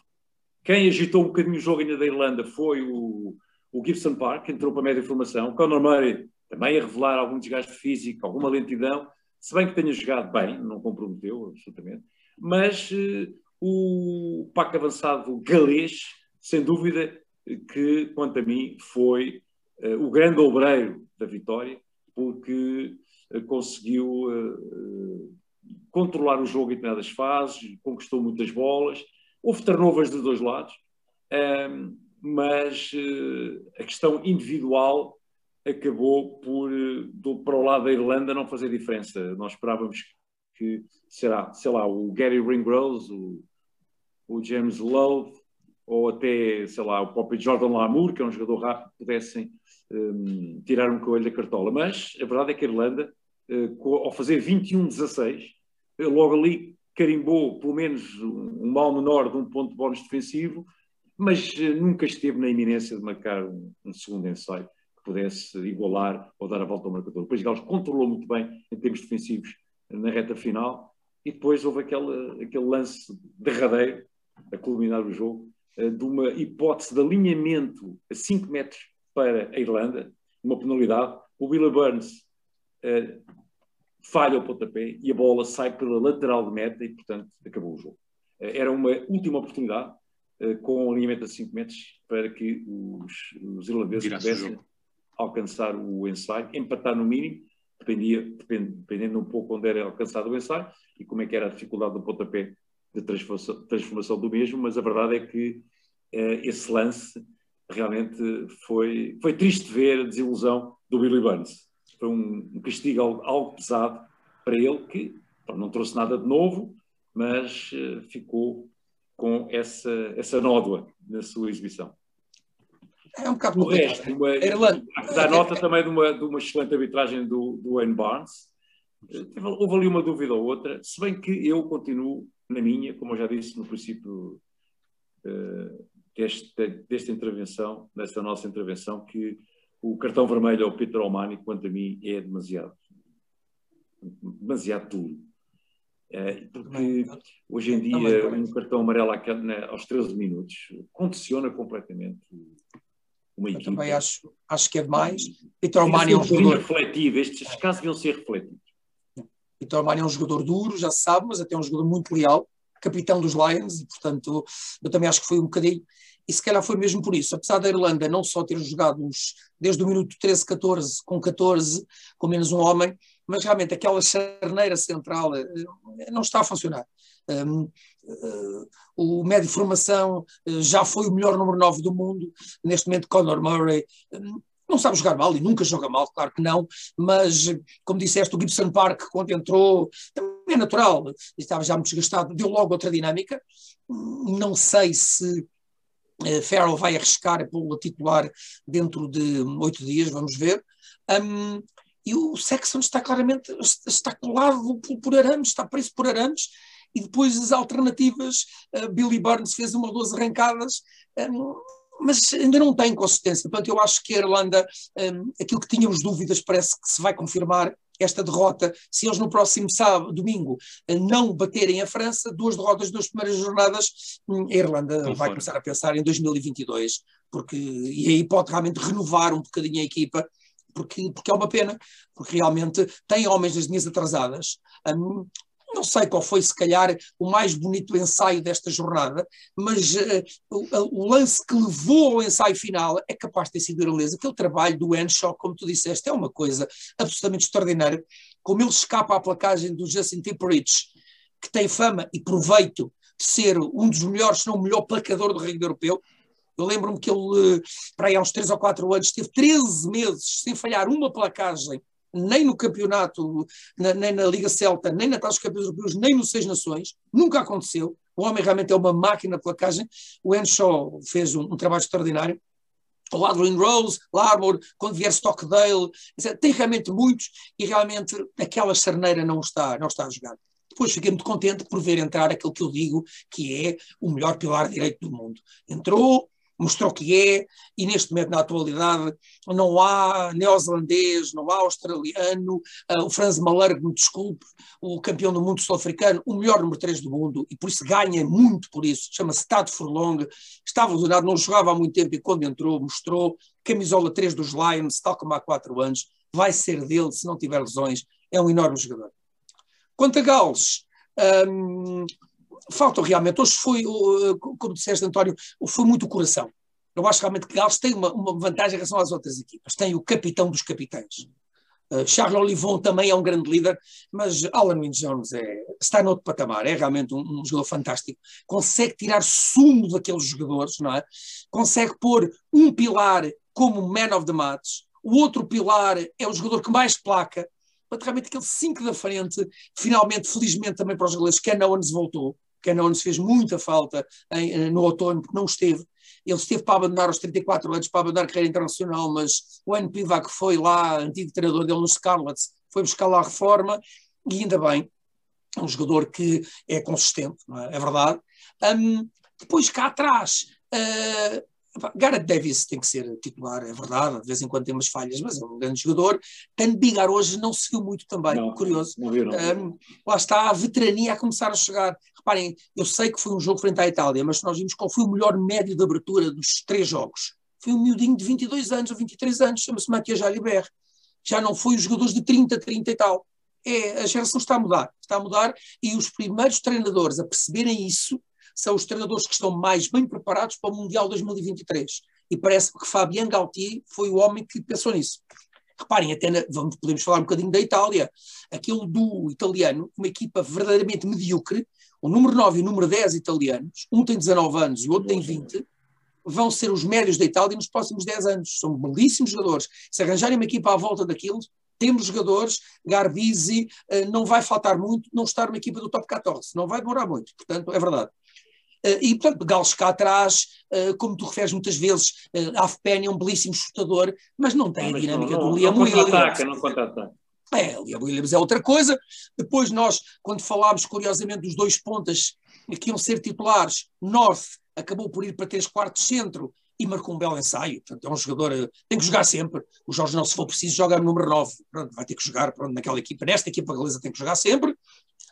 Quem agitou um bocadinho o jogo ainda da Irlanda foi o, o Gibson Park, entrou para a média formação. Conor Murray também a revelar algum desgaste físico, alguma lentidão, se bem que tenha jogado bem, não comprometeu absolutamente. Mas uh, o Paco avançado galês, sem dúvida, que quanto a mim foi uh, o grande obreiro da vitória, porque uh, conseguiu controlar o jogo em determinadas fases, conquistou muitas bolas Houve turnovers dos dois lados, um, mas uh, a questão individual acabou por, uh, do, para o lado da Irlanda, não fazer diferença. Nós esperávamos que, será, sei lá, o Gary Ringrose, o, o James Love, ou até, sei lá, o próprio Jordan Lamour, que é um jogador rápido, pudessem um, tirar um coelho da cartola. Mas a verdade é que a Irlanda, uh, ao fazer 21-16, logo ali carimbou pelo menos um mal menor de um ponto de bónus defensivo, mas eh, nunca esteve na iminência de marcar um, um, segundo ensaio que pudesse igualar ou dar a volta ao marcador. Depois Gales controlou muito bem em termos defensivos na reta final e depois houve aquele, aquele lance derradeiro a culminar o jogo eh, de uma hipótese de alinhamento a 5 metros para a Irlanda, uma penalidade. O Willa Burns eh, falha o pontapé e a bola sai pela lateral de meta e, portanto, acabou o jogo. Eh, era uma última oportunidade com um alinhamento a 5 metros para que os, os irlandeses pudessem alcançar o ensaio, empatar no mínimo, dependia, depend, dependendo um pouco onde era alcançado o ensaio e como é que era a dificuldade do pontapé de transformação, transformação do mesmo, mas a verdade é que eh, esse lance realmente foi, foi triste ver a desilusão do Billy Burns. Foi um, um castigo algo, algo, pesado para ele, que não trouxe nada de novo, mas uh, ficou com essa, essa nódoa na sua exibição. É um bocado O resto, uma, Irlanda. dá nota também de uma, de uma excelente arbitragem do, do Wayne Barnes. Eh, Houve ali uma dúvida ou outra, se bem que eu continuo na minha, como eu já disse no princípio eh, desta, desta intervenção, desta nossa intervenção, que o cartão vermelho ao Peter Omani, quanto a mim, é demasiado, demasiado duro. Eh, porque hoje em Também dia um cartão amarelo na- aos 13 minutos condiciona completamente uma Eu equipa. também acho, acho que é demais. O'Mani ser é um jogador. refletivo, estes casos deviam ser refletidos. Peter O'Mani é um jogador duro, já se sabe, mas até é um jogador muito leal, capitão dos Lions, e portanto eu também acho que foi um bocadinho. E se calhar foi mesmo por isso, apesar da Irlanda não só ter jogado desde o minuto 13, 14, com 14, com menos um homem, mas realmente aquela charneira central eh, não está a funcionar. Um, eh, o médio de formação eh, já foi o melhor número 9 do mundo, neste momento Conor Murray não sabe jogar mal e nunca joga mal, claro que não, mas como disseste, o Gibson Park, quando entrou, também é natural, estava já muito desgastado, deu logo outra dinâmica. Não sei se Farrell vai arriscar pelo titular dentro de oito dias, vamos ver. Um, e o Sexton está claramente está colado por, por arames, está preso por arames, e depois as alternativas, uh, Billy Burns fez uma ou duas arrancadas, um, mas ainda não tem consistência. Portanto, eu acho que a Irlanda, um, aquilo que tínhamos dúvidas, parece que se vai confirmar esta derrota. Se eles no próximo sábado, domingo, não baterem a França, duas derrotas, duas primeiras jornadas, hum, a Irlanda vai começar a pensar em 2022, porque, e aí pode realmente renovar um bocadinho a equipa, porque, porque é uma pena, porque realmente tem homens das linhas atrasadas. Hum, não sei qual foi, se calhar, o mais bonito ensaio desta jornada, mas uh, o, o, lance que levou ao ensaio final é capaz de ter sido irlandês. Aquele trabalho do Henshaw, como tu disseste, é uma coisa absolutamente extraordinária. Como ele escapa à placagem do Justin Timperich, que tem fama e proveito de ser um dos melhores, se não o melhor placador do rugby europeu. Eu lembro-me que ele, para aí há uns 3 ou 4 anos, teve 13 meses sem falhar uma placagem nem no campeonato, na, nem na Liga Celta, nem na Taça dos Campeões Europeus, nem no Seis Nações. Nunca aconteceu. O homem realmente é uma máquina de placagem. O Henshaw fez um, um trabalho extraordinário. O Adrian Rose, Larmor, quando vier Stockdale, tem realmente muitos e realmente aquela charneira não está, não está a jogar. Depois fiquei muito contente por ver entrar aquele que eu digo que é o melhor pilar direito do mundo. Entrou, mostrou que é, e neste momento, na atualidade, não há neozelandês, não há australiano, uh, o Franz Malergo, me desculpe, o campeão do mundo sul-africano, o melhor número 3 do mundo, e por isso ganha muito por isso, chama-se Tad Furlong, estava lesionado, não jogava há muito tempo, e quando entrou, mostrou, camisola 3 dos Lions, tal como há 4 anos, vai ser dele, se não tiver lesões, é um enorme jogador. Quanto a Gales, um, falta realmente, hoje foi, como disseste António, foi muito o coração. Eu acho realmente que Gales tem uma, uma, vantagem em relação às outras equipas. Tem o capitão dos capitães. Uh, Charles Olivon também é um grande líder, mas Alan Wynne Jones é, está noutro patamar, é realmente um, um, jogador fantástico. Consegue tirar sumo daqueles jogadores, não é? Consegue pôr um pilar como man of the match, o outro pilar é o jogador que mais placa, mas realmente aquele 5 da frente, finalmente, felizmente também para os ingleses, Ken Owens voltou. Ken Owens fez muita falta em, no outono, porque não esteve. Ele esteve para abandonar aos 34 anos, para abandonar a carreira internacional, mas o N. Pivac foi lá, antigo treinador dele no Scarlets, foi buscar lá a reforma, e ainda bem, é um jogador que é consistente, é? é? verdade. Um, depois cá atrás, uh, Gareth Davis tem que ser titular, é verdade, de vez em quando tem umas falhas, mas é um grande jogador. Tan Bigar hoje não se viu muito também, não, curioso. Não viu, não. Um, lá está a veterania a começar a chegar. Reparem, eu sei que foi um jogo frente à Itália, mas nós vimos qual foi o melhor médio de abertura dos três jogos. Foi um miudinho de 22 anos ou 23 anos, chama-se Matias Jalibert. Já não foi os jogadores de 30, 30 e tal. É, a geração está a mudar, está a mudar, e os primeiros treinadores a perceberem isso são os treinadores que estão mais bem preparados para o Mundial 2023. E parece que Fabien Galtier foi o homem que pensou nisso. Reparem, até na, vamos, podemos falar um bocadinho da Itália. Aquele do italiano, uma equipa verdadeiramente medíocre, o número 9 e o número 10 italianos, um tem 19 anos e o outro tem 20, vão ser os médios da Itália nos próximos 10 anos. São belíssimos jogadores. Se arranjarem uma equipa à volta daquilo, temos jogadores, Garbisi, não vai faltar muito, não estar uma equipa do top 14, não vai demorar muito, portanto, é verdade. E, portanto, Gales cá atrás, como tu referes muitas vezes, a Afpen é um belíssimo chutador, mas não tem a dinâmica não, do Liam não Williams. Contra-ataca, não contra-ataca. É, Liam Williams é outra coisa. Depois nós, quando falámos curiosamente dos dois pontas que iam ser titulares, North acabou por ir para três quartos centro e marcou um belo ensaio. Portanto, é um jogador, eh, tem que jogar sempre. O Jorge não, se for preciso, joga no número 9. Pronto, vai ter que jogar pronto, naquela equipa. Nesta equipa galesa tem que jogar sempre.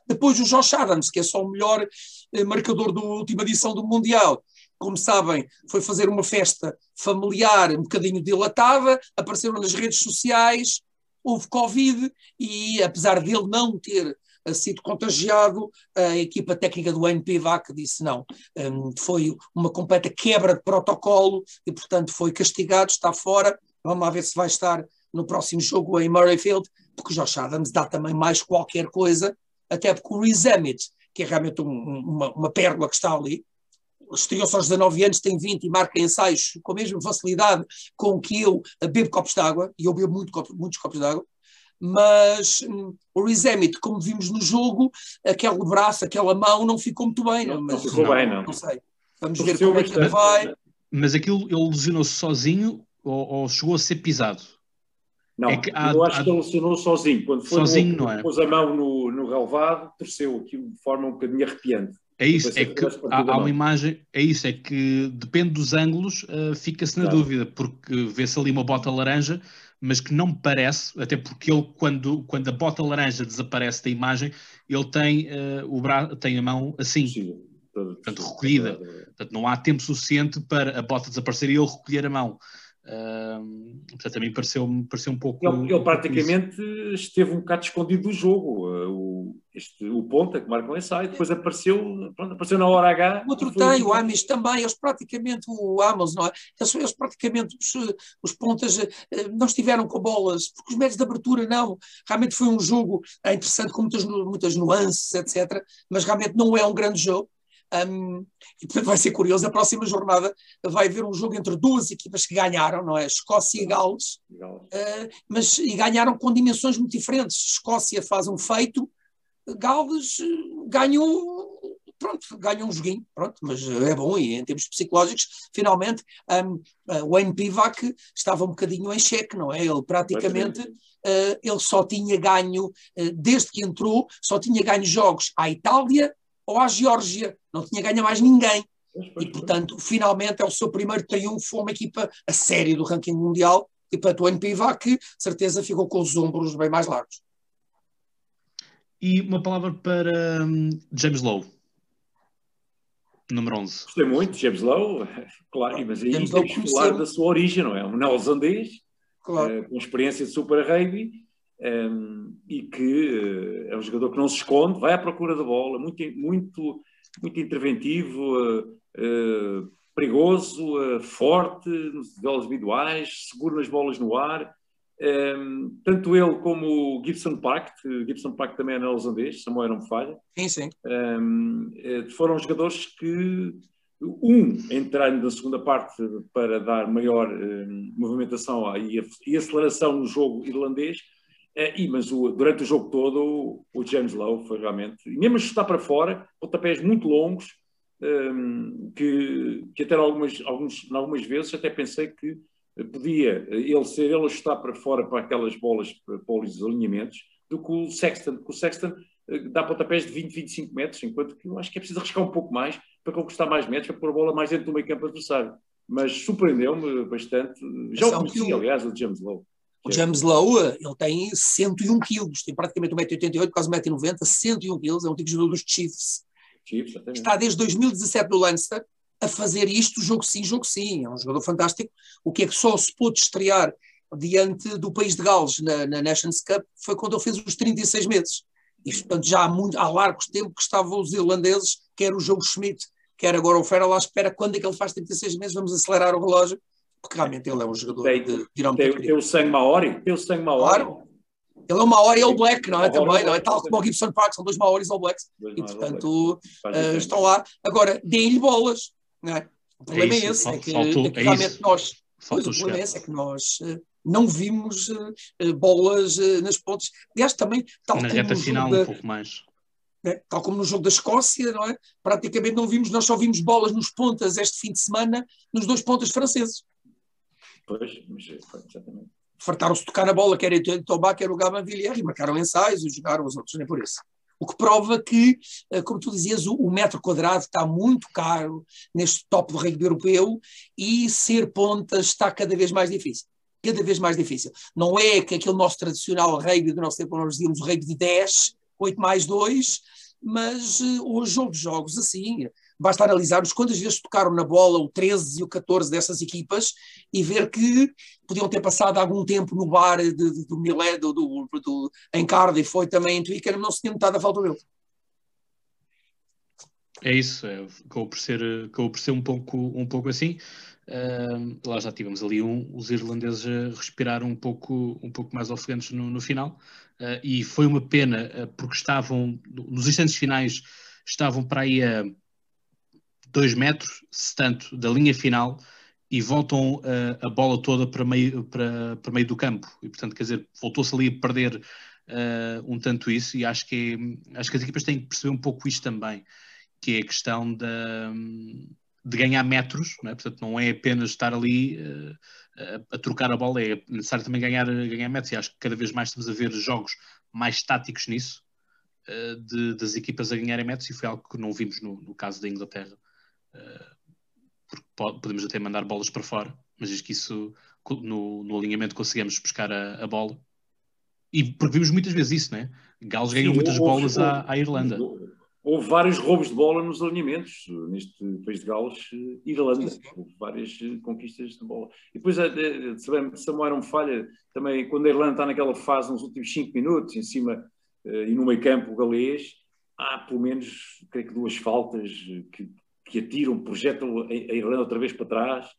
Depois o Josh Adams, que é só o melhor eh, marcador da última edição do Mundial. Como sabem, foi fazer uma festa familiar um bocadinho dilatada, apareceram nas redes sociais, houve Covid e apesar dele não ter sido contagiado, a equipa técnica do NPVAC disse não. Um, foi uma completa quebra de protocolo e, portanto, foi castigado, está fora. Vamos lá ver se vai estar no próximo jogo em Murrayfield, porque o Josh Adams dá também mais qualquer coisa, até porque o Reese que é realmente um, uma, uma pérola que está ali, estreou-se aos 19 anos, tem 20 e marca ensaios com a mesma facilidade com que eu bebo copos de água, e eu bebo muito, muitos copos de água, mas hum, o Rizemit, como vimos no jogo, aquele braço, aquela mão não ficou muito bem. Não, mas, não ficou não, bem, não. Não sei. Vamos ver como é que ele vai. Mas aquilo, ele lesionou-se sozinho ou, ou, chegou a ser pisado? Não, é há, eu acho há... que ele lesionou sozinho. Quando foi sozinho, no, não é? pôs a mão no, no relevado, torceu aquilo de forma um bocadinho arrepiante. É isso, é que há, há, uma imagem, é isso, é que depende dos ângulos, uh, fica-se na claro. dúvida, porque vê-se ali uma bota laranja, mas que não me parece, até porque ele, quando, quando a bota laranja desaparece da imagem, ele tem, uh, o bra tem a mão assim, Sim, portanto, recolhida. Portanto, não há tempo suficiente para a bota desaparecer e ele recolher a mão. Uh, portanto, também pareceu, pareceu um pouco. Ele, ele praticamente esteve um bocado escondido do jogo. Uh, o, este, o Ponta, que marca um ensaio, depois apareceu, pronto, apareceu na hora H. O outro tem, o Amis também. Eles praticamente, o Amos, não é? Eles, eles praticamente, os, os pontas, uh, não estiveram com bolas, porque os médios de abertura não. Realmente foi um jogo é interessante, com muitas, muitas nuances, etc. Mas realmente não é um grande jogo. Um, e portanto vai ser curioso, a próxima jornada vai haver um jogo entre duas equipas que ganharam, não é? Escócia e Gales, uh, mas e ganharam com dimensões muito diferentes. Escócia faz um feito, Gales ganhou, pronto, ganhou um joguinho, pronto, mas é bom e em termos psicológicos, finalmente um, uh, o NPVAC estava um bocadinho em xeque, não é? Ele praticamente, uh, ele só tinha ganho, desde que entrou, só tinha ganho jogos à Itália, ou à Geórgia, não tinha ganho mais ninguém. E, portanto, finalmente é o seu primeiro triunfo, uma equipa a sério do ranking mundial, e portanto o NPIVA que, certeza, ficou com os ombros bem mais largos. E uma palavra para um, James Lowe, número 11. Gostei muito, James Lowe, claro, mas aí James temos que falar da sua origem, não é? Um neozelandês, claro. uh, com experiência de Super Rugby, um, e que uh, é um jogador que não se esconde, vai à procura da bola, muito, muito, muito interventivo, uh, uh, perigoso, forte nos duelos individuais, seguro nas bolas no ar. Um, tanto ele como o Gibson Park, Gibson Park também é neozelandês, Samuel não me falha. Sim, sim. Um, foram jogadores que um entrando na segunda parte para dar maior movimentação e, e aceleração no jogo irlandês, e, mas o, durante o jogo todo, o, James Lowe foi realmente, mesmo a chutar para fora, pontapés muito longos, um, que, que até algumas, alguns, algumas vezes até pensei que podia ele ser ele a chutar para fora para aquelas bolas, para, para os alinhamentos, do que o Sexton, porque o Sexton eh, dá pontapés de 20, 25 metros, enquanto que eu acho que é preciso arriscar um pouco mais para conquistar mais metros, para pôr a bola mais dentro do meio campo adversário. Mas surpreendeu-me bastante. Já o conheci, aliás, o James Lowe. O James Lowe, ele tem 101 quilos, tem praticamente 1,88m, quase 1,90m, 101 quilos, é um tipo jogador dos Chiefs. Chiefs Está desde 2017 no Leinster a fazer isto, jogo sim, jogo sim. É um jogador fantástico. O que é que só se pôde estrear diante do país de Gales na, na Nations Cup foi quando ele fez os 36 meses. Isto, portanto, já há, muito, há largos tempo que estavam os irlandeses, quer o jogo Schmidt, quer agora o Ferrell, à espera quando é que ele faz 36 meses, vamos acelerar o relógio porque realmente ele é um jogador tem, de tirar tem, tem o sangue Maori? Tem o sangue Maori? Claro. Ele é o Maori e o Black, não é? Também, não é? Tal como o Gibson Park, são dois Maoris ou Blacks. e, portanto, uh, estão lá. Agora, deem-lhe bolas, não é? O problema é, é esse, é que, faltou, é que realmente é nós... Pois, o problema é esse, é que nós uh, não vimos uh, bolas nas pontes. Aliás, também... Tal Na reta final, da, um pouco mais. né? tal como no jogo da Escócia, não é? praticamente não vimos, nós só vimos bolas nos pontas este fim de semana, nos dois pontas franceses. Pois, mas exatamente. Fartaram-se de tocar na bola, quer o Tobá, quer o Gaban Villiers, e marcaram ensaios e jogaram os outros, nem por isso. O que prova que, eh, como tu dizias, o, metro quadrado está muito caro neste top do rugby europeu e ser ponta está cada vez mais difícil. Cada vez mais difícil. Não é que aquele nosso tradicional rugby do nosso tempo, nós dizíamos o rugby de 10, 8 mais 2, mas uh, hoje houve jogos assim. Basta analisarmos quantas vezes tocaram na bola o 13 e o 14 dessas equipas e ver que podiam ter passado algum tempo no bar de, de, do Milé, do, do, do, em Cardiff, foi também em Twickenham, não se tinha notado a falta dele. É isso, é, acabou, por ser, acabou por ser um pouco, um pouco assim. Uh, lá já tivemos ali um, os irlandeses a respirar um pouco, um pouco mais ofegantes no, no final. Uh, e foi uma pena, uh, porque estavam, nos instantes finais, estavam para aí a 2 metros, se tanto, da linha final, e voltam uh, a bola toda para meio, para, para meio do campo. E, portanto, quer dizer, voltou-se ali a perder um tanto isso, e acho que, acho que as equipas têm que perceber um pouco isto também, que é a questão da de ganhar metros, não é? portanto não é apenas estar ali uh, a, a, trocar a bola, é necessário também ganhar, ganhar metros e acho que cada vez mais estamos a ver jogos mais táticos nisso, uh, de, das equipas a ganharem metros e foi algo que não vimos no, no caso da Inglaterra, uh, porque pode, podemos até mandar bolas para fora, mas diz que isso no, no alinhamento conseguimos pescar a, a, bola e porque vimos muitas vezes isso, não é? Gales ganham muitas bolas à, à Irlanda houve vários roubos de bola nos alinhamentos, neste país de Gales e Irlanda. Houve várias eh, conquistas de bola. E depois, eh, Samuel não falha, também quando a Irlanda está naquela fase, nos últimos 5 minutos, em cima eh, e no meio campo galês, há pelo menos, creio que duas faltas que, que atiram, projetam a Irlanda outra vez para trás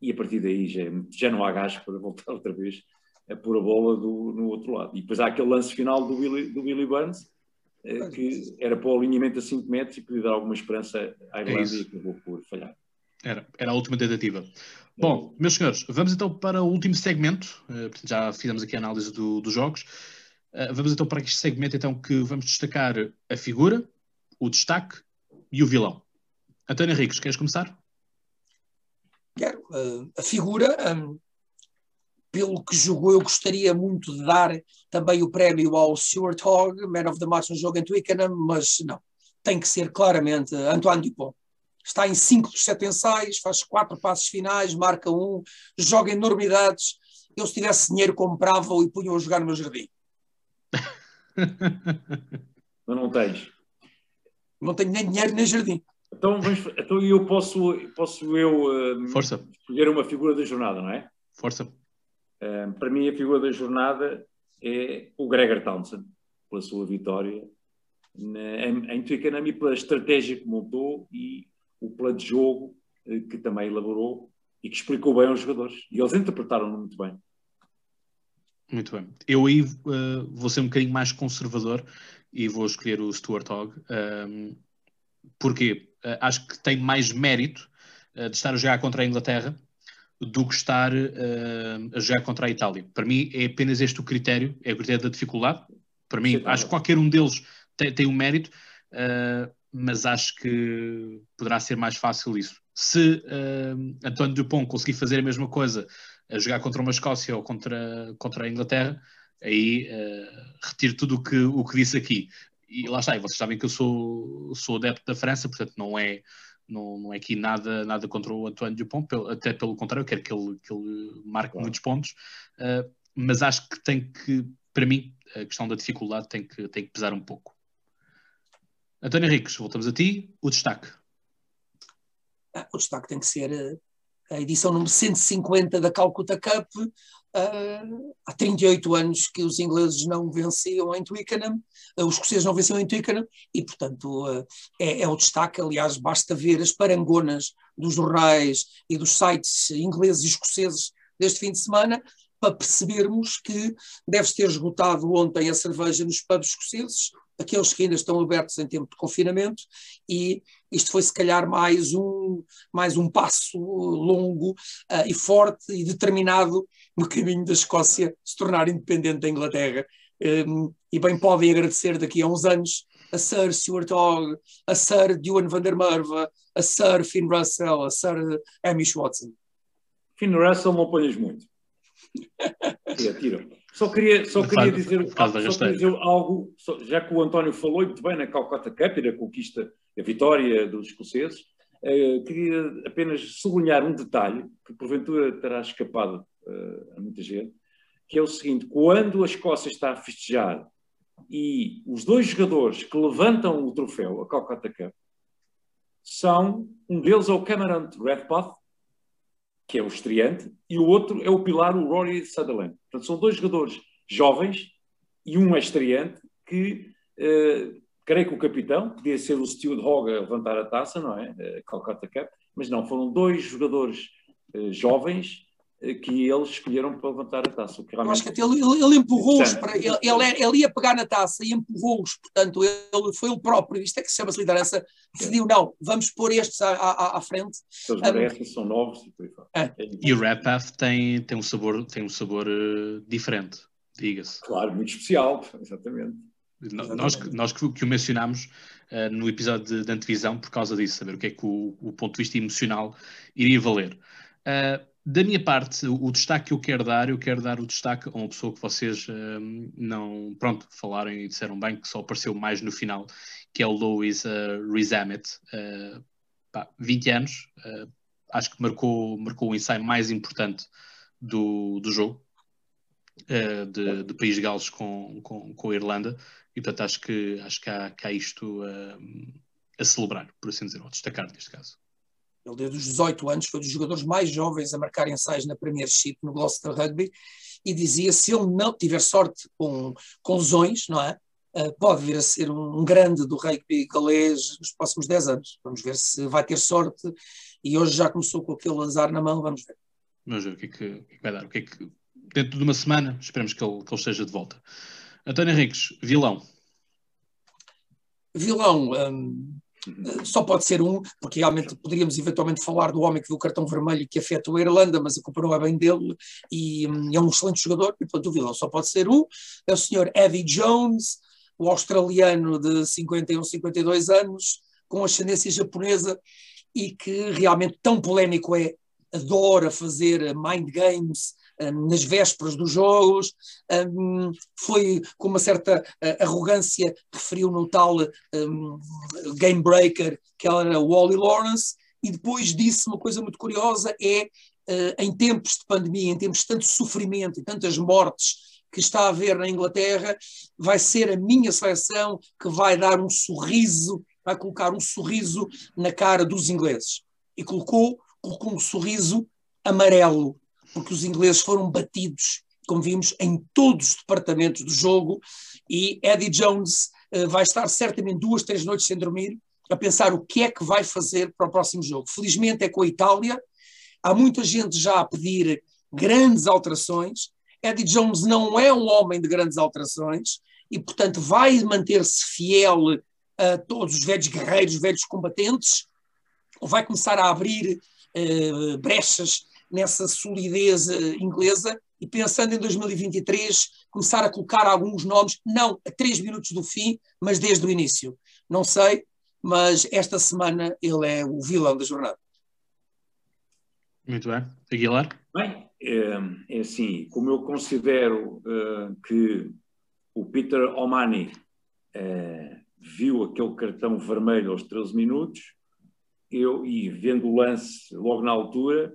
e a partir daí já, já não há gás para voltar outra vez a pôr a bola do, no outro lado. E depois há aquele lance final do Billy, do Billy Burns, eh, que era para o alinhamento a 5 metros e podia dar alguma esperança à é Irlanda é e acabou por falhar. Era, era a última tentativa. Bom, meus senhores, vamos então para o último segmento. Uh, já fizemos aqui a análise do, dos jogos. Uh, vamos então para este segmento então que vamos destacar a figura, o destaque e o vilão. António Henriques, queres começar? Quero. Uh, a figura, um, pelo que jogou, eu gostaria muito de dar também o prémio ao Stuart Hogg, Man of the Match no jogo em Twickenham, mas não, tem que ser claramente Antoine Dupont. Está em 5 dos 7 ensaios, faz 4 passos finais, marca um, joga enormidades. Eu, se tivesse dinheiro, comprava-o e punha-o a jogar no meu jardim. Mas não tens. Não tenho nem dinheiro nem jardim. Então, vamos, então eu posso, posso eu uh, Força. escolher uma figura da jornada, não é? Força para mim, a figura da jornada é o Gregor Townsend, pela sua vitória em, em Twickenham e pela estratégia que montou e o plano de jogo eh, que também elaborou e que explicou bem aos jogadores. E eles interpretaram muito bem. Muito bem. Eu aí uh, vou ser um bocadinho mais conservador e vou escolher o Stuart Hogg. Um, porque uh, acho que tem mais mérito uh, de estar a jogar contra a Inglaterra do que estar uh, a jogar contra a Itália. Para mim é apenas este o critério, é o critério da dificuldade. Para mim, Sim, acho que qualquer um deles tem, tem um mérito, uh, mas acho que poderá ser mais fácil isso. Se uh, António Dupont conseguir fazer a mesma coisa, a jogar contra uma Escócia ou contra, contra a Inglaterra, aí retiro tudo o que, o que disse aqui. E lá está, e vocês sabem que eu sou, sou adepto da França, portanto não é não, não é aqui nada, nada contra o Antoine Dupont, até pelo contrário, eu quero que ele, que ele marque claro. muitos pontos, uh, mas acho que tem que, para mim, a questão da dificuldade tem que, tem que pesar um pouco. António Henriques, voltamos a ti, o destaque. Ah, o destaque tem que ser eh, a edição número 150 da Calcutta Cup. Uh, há 38 anos que os ingleses não venciam em Twickenham, uh, os escoceses não venciam em Twickenham, e portanto uh, é, é, o destaque. Aliás, basta ver as parangonas dos jornais e dos sites ingleses e escoceses deste fim de semana para percebermos que deve-se ter esgotado ontem a cerveja nos pubs escoceses, aqueles que ainda estão abertos em tempo de confinamento, e isto foi se calhar mais um, mais um passo longo uh, e forte e determinado no caminho da Escócia se tornar independente da Inglaterra, um, e bem podem agradecer daqui a uns anos a Sir Stuart Hogg, a Sir Duane van der Merwe, a Sir Finn Russell, a Sir Amish Watson. Finn Russell não ponhas muito. É, tira. Só queria, só queria, dizer, só queria dizer algo, já que o António falou muito bem na Calcutta Cup e da conquista, a vitória dos escoceses, uh, queria apenas sublinhar um detalhe que porventura terá escapado uh, a muita gente, que é o seguinte: quando a Escócia está a festejar e os dois jogadores que levantam o troféu, a Calcutta Cup, são um deles é o Cameron Redpath, que é o estreante, e o outro é o pilar, o Rory Sutherland. Portanto, são dois jogadores jovens e um é estreante que, uh, creio que o capitão, podia ser o Stuart Hogg a levantar a taça, não é? Uh, Calcutta Cup, mas não, foram dois jogadores uh, jovens que eles escolheram para levantar a taça. O que realmente... acho que ele, ele empurrou-os, para, ele, ele, ele, ia pegar na taça e empurrou-os, portanto, ele foi o próprio, isto é que se chama-se liderança, decidiu, não, vamos pôr estes à, à, à frente. Eles merecem, um, são novos e por aí é. E o Red Path tem, tem um sabor, tem um sabor uh, diferente, diga-se. Claro, muito especial, exatamente. Nós, nós que, que o mencionámos uh, no episódio de, de antevisão por causa disso, saber o que é que o, o ponto de vista emocional iria valer. Uh, da minha parte, o, destaque que eu quero dar, eu quero dar o destaque a uma pessoa que vocês um, não, pronto, falaram e disseram bem que só apareceu mais no final, que é o Louis uh, Rizamet, uh, pá, 20 anos, uh, acho que marcou, marcou o ensaio mais importante do, do jogo, uh, de, de País de Gales com, com, com a Irlanda, e portanto acho que, acho que, há, que há isto a celebrar, por assim dizer, ou destacar neste caso. Ele, desde os 18 anos, foi dos jogadores mais jovens a marcar ensaios na Premiership, no Gloucester Rugby, e dizia: se ele não tiver sorte com, com lesões, não é? Uh, pode vir a ser um, um, grande do rugby galês nos próximos 10 anos. Vamos ver se vai ter sorte. E hoje já começou com aquele azar na mão, vamos ver. Vamos ver o que é que, o que, é que vai dar. O que é que, dentro de uma semana, esperemos que ele, que ele esteja de volta. António Henriques, vilão. Vilão, um, Uhum. Só pode ser um, porque realmente poderíamos eventualmente falar do homem que viu o cartão vermelho que afetou a Irlanda, mas a culpa não é bem dele e hum, é um excelente jogador, e portanto o vilão só pode ser um. É o senhor Eddie Jones, o australiano de 51, 52 anos, com ascendência japonesa e que realmente tão polémico é, adora fazer mind games, nas vésperas dos jogos, foi com uma certa ah, arrogância, referiu no tal game breaker que era o Wally Lawrence, e depois disse uma coisa muito curiosa, é em tempos de pandemia, em tempos de tanto sofrimento e tantas mortes que está a haver na Inglaterra, vai ser a minha seleção que vai dar um sorriso, vai colocar um sorriso na cara dos ingleses. E colocou, colocou um sorriso amarelo, porque os ingleses foram batidos, como vimos, em todos os departamentos do jogo, e Eddie Jones uh, vai estar certamente duas, três noites sem dormir, a pensar o que é que vai fazer para o próximo jogo. Felizmente é com a Itália, há muita gente já a pedir grandes alterações. Eddie Jones não é um homem de grandes alterações e, portanto, vai manter-se fiel a todos os velhos guerreiros, velhos combatentes, ou vai começar a abrir uh, brechas nessa solidez uh, inglesa e pensando em 2023 começar a colocar alguns nomes, não a três minutos do fim, mas desde o início. Não sei, mas esta semana ele é o vilão da jornada. Muito bem. Aguilar? Bem, é, é assim, como eu considero uh, que o Peter Omani uh, viu aquele cartão vermelho aos 13 minutos, eu, e vendo o lance logo na altura,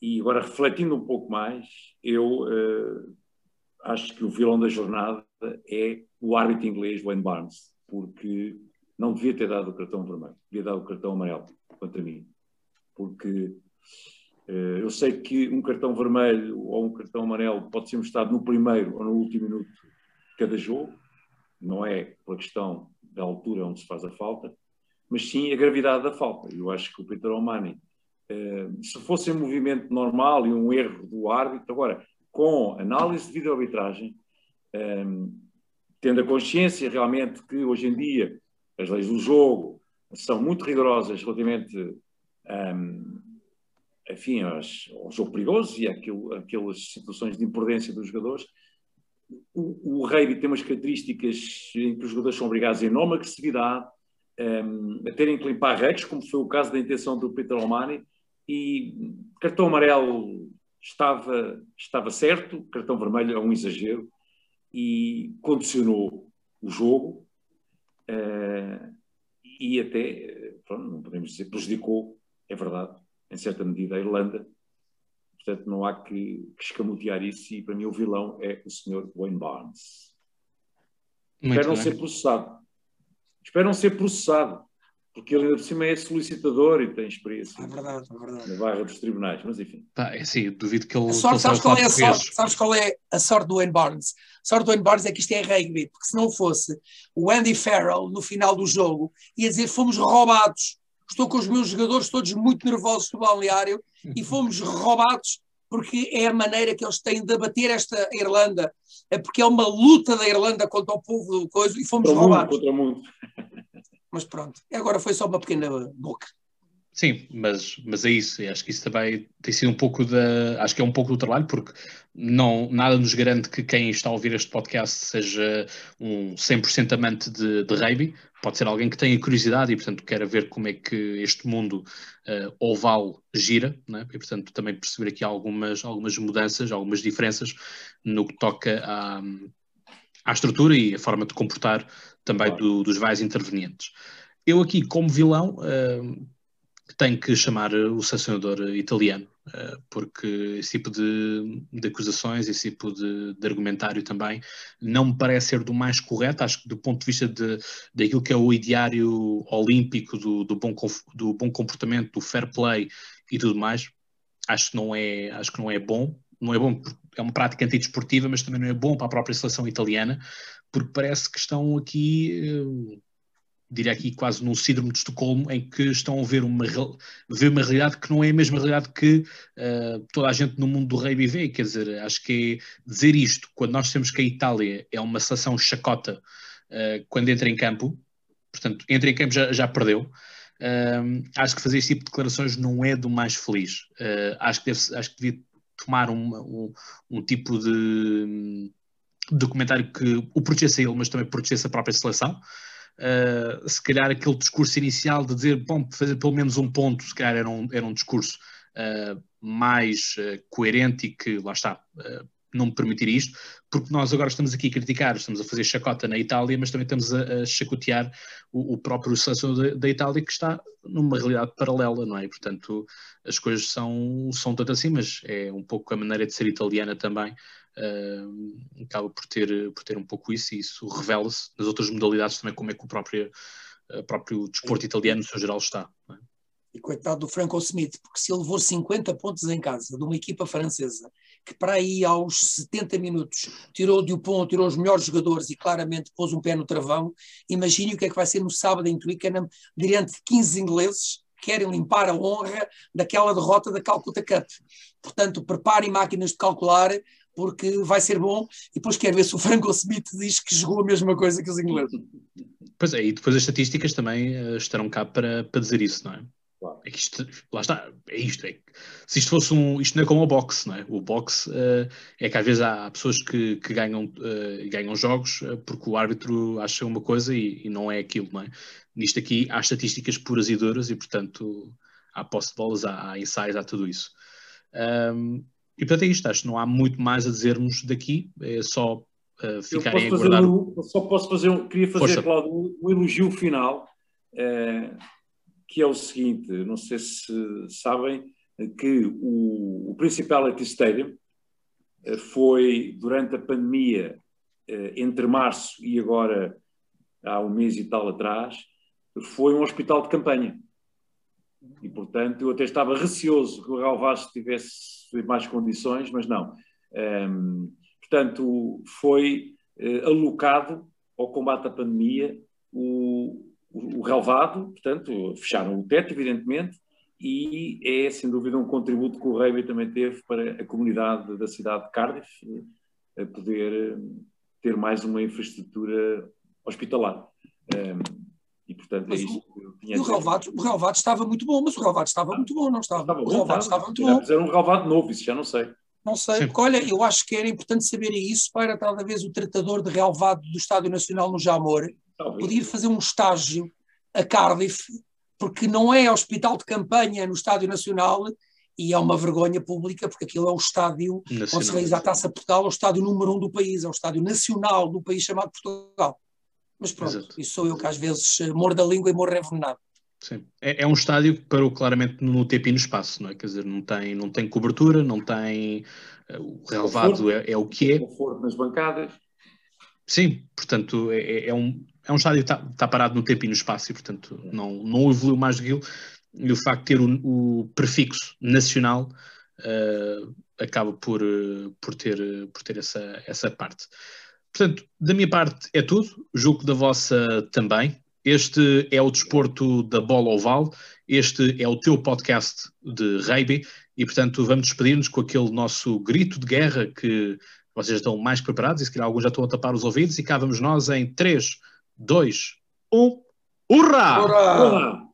e agora refletindo um pouco mais, eu uh, acho que o vilão da jornada é o árbitro inglês Wayne Barnes, porque não devia ter dado o cartão vermelho, devia dar o cartão amarelo, quanto a mim. Porque uh, eu sei que um cartão vermelho ou um cartão amarelo pode ser mostrado no primeiro ou no último minuto de cada jogo, não é pela questão da altura onde se faz a falta, mas sim a gravidade da falta. Eu acho que o Peter O'Mani se fosse um movimento normal e um erro do árbitro, agora, com análise de videoarbitragem, eh, tendo a consciência realmente que hoje em dia as leis do jogo são muito rigorosas relativamente um, enfim, aos, ao jogo perigoso e àquilo, àquelas situações de imprudência dos jogadores, o, o tem umas características em que os jogadores são obrigados a enorme agressividade, um, a terem que limpar redes, como foi o caso da intenção do Peter Omani, e cartão amarelo estava, estava certo, cartão vermelho é um exagero, e condicionou o jogo, uh, e até, pronto, não podemos dizer, prejudicou, é verdade, em certa medida, a Irlanda, Portanto, não há que, que escamotear isso e para mim o vilão é o Sr. Wayne Barnes. Muito Espero não ser processado. Espero não ser processado, porque ele ainda por cima é solicitador e tem experiência. É verdade, é verdade. Na barra dos tribunais, mas enfim. Pá, é assim, duvido que ele. sorte, sabes, qual é a sorte, sabes qual é a sorte do Wayne Barnes? A sorte do Wayne Barnes é que isto é rugby, porque se não fosse o Andy Farrell no final do jogo ia dizer fomos roubados estou com os meus jogadores todos muito nervosos no balneário e fomos roubados porque é a maneira que eles têm de abater esta Irlanda, é porque é uma luta da Irlanda contra o povo do coisa e fomos contra roubados. Mundo, contra o mundo. Mas pronto, agora foi só uma pequena boca. Sim, mas, mas é isso. Acho que isso também tem sido um pouco da. Acho que é um pouco do trabalho, porque não, nada nos garante que quem está a ouvir este podcast seja um 100% amante de, de rugby. Pode ser alguém que tenha curiosidade e, portanto, queira ver como é que este mundo uh, oval gira, né? e, portanto, também perceber aqui algumas, algumas mudanças, algumas diferenças no que toca à, à estrutura e a forma de comportar também do, dos vários intervenientes. Eu aqui, como vilão. Uh, tem que chamar o sancionador italiano, eh, porque esse tipo de, de acusações, esse tipo de, de, argumentário também não me parece ser do mais correto. Acho que do ponto de vista de, daquilo que é o ideário olímpico do, do, bom, do bom comportamento, do fair play e tudo mais, acho que não é, acho que não é bom. Não é bom porque é uma prática antidesportiva, mas também não é bom para a própria seleção italiana, porque parece que estão aqui eh, diria aqui quase num síndrome de Estocolmo, em que estão a ver uma, ver uma realidade que não é a mesma realidade que uh, toda a gente no mundo do rugby vê. Quer dizer, acho que é dizer isto, quando nós temos que a Itália é uma seleção chacota uh, quando entra em campo, portanto, entra em campo já, já perdeu. Uh, acho que fazer este tipo de declarações não é do mais feliz. acho, que deve, acho que devia tomar um, um tipo de documentário que o protegesse a ele, mas também protegesse a própria seleção uh, se calhar aquele discurso inicial de dizer, bom, fazer pelo menos um ponto, se calhar era um, era um discurso uh, mais uh, coerente e que, lá está, não me permitir isto, porque nós agora estamos aqui a criticar, estamos a fazer chacota na Itália, mas também estamos a, a chacotear o, o próprio selecionador da, Itália que está numa realidade paralela, não é? Portanto, as coisas são, são tanto assim, mas é um pouco a maneira de ser italiana também, uh, acaba por ter, por ter um pouco isso e isso revela-se nas outras modalidades também como é que o próprio, uh, próprio desporto italiano, no seu geral, está. É? E coitado do Franco Smith, porque se ele levou 50 pontos em casa de uma equipa francesa que para aí aos 70 minutos tirou de Dupont, tirou os melhores jogadores e claramente pôs um pé no travão, imagine o que é que vai ser no sábado em Twickenham, diante de 15 ingleses que querem limpar a honra daquela derrota da Calcutta Cup. Portanto, preparem máquinas de calcular, porque vai ser bom. E depois quero ver se o Franco Smith diz que jogou a mesma coisa que os ingleses. Pois é, e depois as estatísticas também uh, estarão cá para, para dizer isso, não é? Claro. É que isto, lá está, é isto. É, se isto fosse um. Isto não é como o boxe, não é? O boxe uh, é que às vezes há pessoas que, que ganham, uh, ganham jogos porque o árbitro acha uma coisa e, e, não é aquilo, não é? Nisto aqui há estatísticas puras e duras e, portanto, há posse de bolas, há, há ensaios, há tudo isso. Um, e portanto é isto, acho que não há muito mais a dizermos daqui, é só uh, ficarem a guardar. Um, só posso fazer um, queria fazer, Força. Claudio, um, um elogio final, uh, que é o seguinte: não sei se sabem que o, o Principality Stadium uh, foi, durante a pandemia, entre março e agora, há um mês e tal atrás, foi um hospital de campanha. E, portanto, eu até estava receoso que o Real Vasco tivesse mais condições, mas não. Um, portanto, foi uh, alocado ao combate à pandemia o, o, o relevado, portanto, fecharam o teto, evidentemente, e é, sem dúvida, um contributo que o Rugby também teve para a comunidade da cidade de Cardiff a poder ter mais uma infraestrutura hospitalar. Um, e, portanto, mas é isto que eu tinha o relvado, o relvado estava muito bom, mas o relvado estava muito bom, não estava? estava o relvado estava, estava muito bom. Era um relvado novo, isso já não sei. Não sei, Sim. porque olha, eu acho que era importante saber isso para talvez o tratador de relevado do Estádio Nacional no Jamor Talvez. podia fazer um estágio a Cardiff, porque não é hospital de campanha no Estádio Nacional e é uma vergonha pública, porque aquilo é o estádio onde se Nacional. realiza a Taça Portugal, é o estádio número um do país, é o estádio nacional do país chamado Portugal. Mas pronto, Exato. isso sou eu que às vezes eh, mordo a língua e morro envenenado. Sim. É, é um estádio que parou claramente no tempo e no espaço, não é? Quer dizer, não tem, não tem cobertura, não tem. eh, O relevado é, é o que é. Conforto nas bancadas. Sim, portanto, é, é- é um, é um estádio que está, está parado no tempo e no espaço e, portanto, não, não evoluiu mais do que. E o facto de ter o, o prefixo nacional eh, acaba por, por ter, por ter essa, essa parte. Portanto, da minha parte é tudo, julgo da vossa também. Este é o desporto da bola oval, este é o teu podcast de rugby e, portanto, vamos despedir-nos com aquele nosso grito de guerra que vocês estão mais preparados e se calhar alguns já estão a tapar os ouvidos e cá vamos nós em 3, 2, 1, hurra! Ora! Olá!